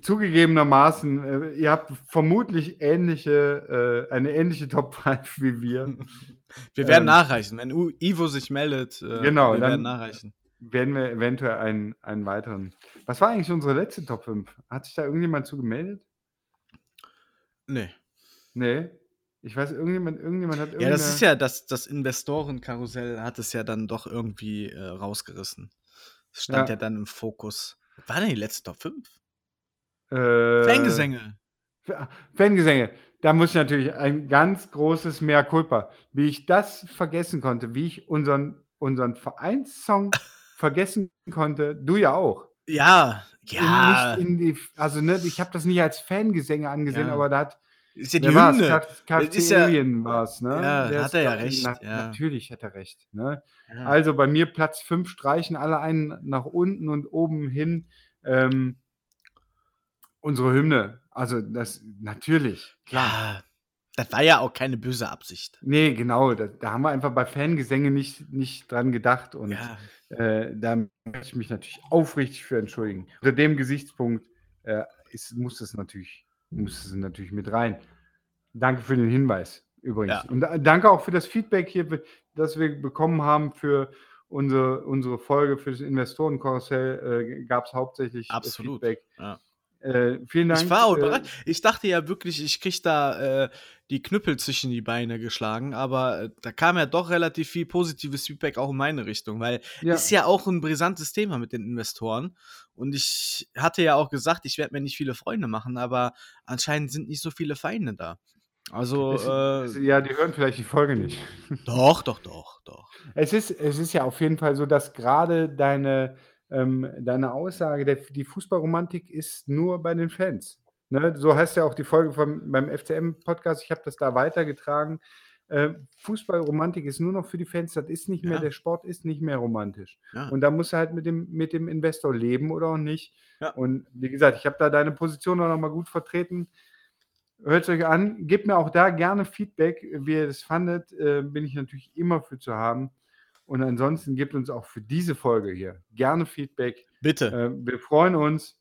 Speaker 2: zugegebenermaßen, äh, ihr habt vermutlich ähnliche, äh, eine ähnliche Top 5 wie wir.
Speaker 1: Wir werden ähm, nachreichen. Wenn U Ivo sich meldet,
Speaker 2: äh, genau,
Speaker 1: wir
Speaker 2: werden nachreichen. Werden wir eventuell einen, einen weiteren. Was war eigentlich unsere letzte Top 5? Hat sich da irgendjemand zu gemeldet?
Speaker 1: Nee.
Speaker 2: Nee. Ich weiß, irgendjemand, irgendjemand hat
Speaker 1: Ja, das ist ja, das, das Investorenkarussell hat es ja dann doch irgendwie äh, rausgerissen. Das stand ja. ja dann im Fokus. War denn die letzte Top 5?
Speaker 2: Äh,
Speaker 1: Fangesänge.
Speaker 2: Fangesänge. Da muss ich natürlich ein ganz großes Mehr Culpa. Wie ich das vergessen konnte, wie ich unseren, unseren Vereinssong vergessen konnte, du ja auch.
Speaker 1: Ja, ja.
Speaker 2: Die, also, ne, ich habe das nicht als Fangesänge angesehen, ja. aber da hat.
Speaker 1: Ist ja die Hymne.
Speaker 2: Kafterien war es, ne?
Speaker 1: Ja, Der hat er ja recht.
Speaker 2: Na,
Speaker 1: ja.
Speaker 2: Natürlich hat er recht. Ne? Ja. Also bei mir Platz 5 streichen alle einen nach unten und oben hin. Ähm, unsere Hymne. Also das natürlich, klar.
Speaker 1: Ja, das war ja auch keine böse Absicht.
Speaker 2: Nee, genau. Da, da haben wir einfach bei Fangesänge nicht, nicht dran gedacht. Und
Speaker 1: Ja.
Speaker 2: äh, da möchte ich mich natürlich aufrichtig für entschuldigen. Unter dem Gesichtspunkt äh, ist, muss es natürlich, muss es natürlich mit rein. Danke für den Hinweis übrigens.
Speaker 1: Ja.
Speaker 2: Und da- danke auch für das Feedback hier, das wir bekommen haben für unsere, unsere Folge für das Investorenkarussell. Äh, Gab es hauptsächlich äh,
Speaker 1: Absolut.
Speaker 2: Feedback.
Speaker 1: Ja.
Speaker 2: Äh, vielen Dank.
Speaker 1: Ich war auch
Speaker 2: äh,
Speaker 1: überrascht. Ich dachte ja wirklich, ich krieg da äh, die Knüppel zwischen die Beine geschlagen, aber äh, da kam ja doch relativ viel positives Feedback auch in meine Richtung, weil
Speaker 2: ja.
Speaker 1: ist ja auch ein brisantes Thema mit den Investoren. Und ich hatte ja auch gesagt, ich werde mir nicht viele Freunde machen, aber anscheinend sind nicht so viele Feinde da. Also,
Speaker 2: Es,
Speaker 1: äh,
Speaker 2: es, ja, die hören vielleicht die Folge nicht.
Speaker 1: doch, doch, doch, doch.
Speaker 2: Es ist, es ist ja auf jeden Fall so, dass gerade deine, ähm, deine Aussage, der, die Fußballromantik ist nur bei den Fans. Ne? So heißt ja auch die Folge vom, beim FCM-Podcast. Ich habe das da weitergetragen. Äh, Fußballromantik ist nur noch für die Fans. Das ist nicht mehr,
Speaker 1: Ja.
Speaker 2: der Sport ist nicht mehr romantisch.
Speaker 1: Ja.
Speaker 2: Und da musst du halt mit dem, mit dem Investor leben oder auch nicht.
Speaker 1: Ja.
Speaker 2: Und wie gesagt, ich habe da deine Position auch nochmal gut vertreten. Hört es euch an. Gebt mir auch da gerne Feedback, wie ihr das fandet. Äh, bin ich natürlich immer für zu haben. Und ansonsten gebt uns auch für diese Folge hier gerne Feedback.
Speaker 1: Bitte.
Speaker 2: Äh, wir freuen uns.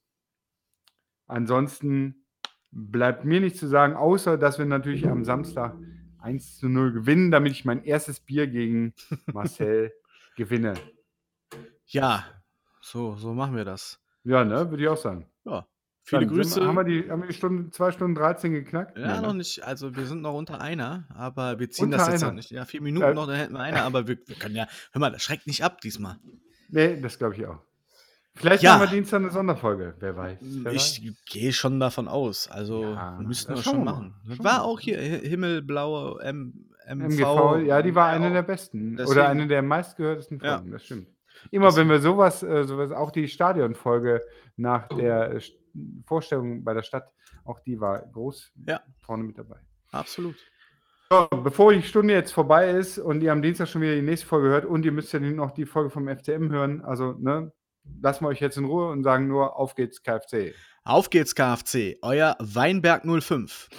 Speaker 2: Ansonsten bleibt mir nichts zu sagen, außer dass wir natürlich am Samstag 1 zu 0 gewinnen, damit ich mein erstes Bier gegen Marcel gewinne.
Speaker 1: Ja, so, so machen wir das.
Speaker 2: Ja, ne, würde ich auch sagen.
Speaker 1: Ja. Viele
Speaker 2: Dann
Speaker 1: Grüße.
Speaker 2: Wir, haben wir die, haben wir die Stunde, 2 Stunden 13 geknackt?
Speaker 1: Ja,
Speaker 2: Nee,
Speaker 1: noch
Speaker 2: ne?
Speaker 1: nicht. Also wir sind noch unter einer, aber wir ziehen
Speaker 2: Unter
Speaker 1: das jetzt
Speaker 2: einer?
Speaker 1: noch nicht. Ja, vier Minuten
Speaker 2: Ja.
Speaker 1: noch, dann hätten wir einer, aber wir, wir können ja, hör mal, das schreckt nicht ab diesmal.
Speaker 2: Nee, das glaube ich auch. Vielleicht
Speaker 1: Ja.
Speaker 2: machen wir Dienstag eine Sonderfolge, wer weiß. Wer.
Speaker 1: Ich gehe schon davon aus. Also
Speaker 2: Ja,
Speaker 1: müssten
Speaker 2: das
Speaker 1: wir schon machen.
Speaker 2: Schauen
Speaker 1: War auch hier Hi- Himmelblaue M MV.
Speaker 2: MGV, ja, die war eine
Speaker 1: auch.
Speaker 2: der besten.
Speaker 1: Deswegen-
Speaker 2: Oder eine der meistgehörtesten
Speaker 1: Ja.
Speaker 2: Folgen, das stimmt. Immer wenn wir sowas, äh, sowas, auch die Stadionfolge nach der äh, Vorstellung bei der Stadt, auch die war groß
Speaker 1: Ja.
Speaker 2: vorne mit dabei.
Speaker 1: Absolut.
Speaker 2: So, bevor die Stunde jetzt vorbei ist und ihr am Dienstag schon wieder die nächste Folge hört und ihr müsst ja noch die Folge vom FCM hören, also ne, lassen wir euch jetzt in Ruhe und sagen nur, auf geht's KFC.
Speaker 1: Auf geht's, KFC. Euer Weinberg 05.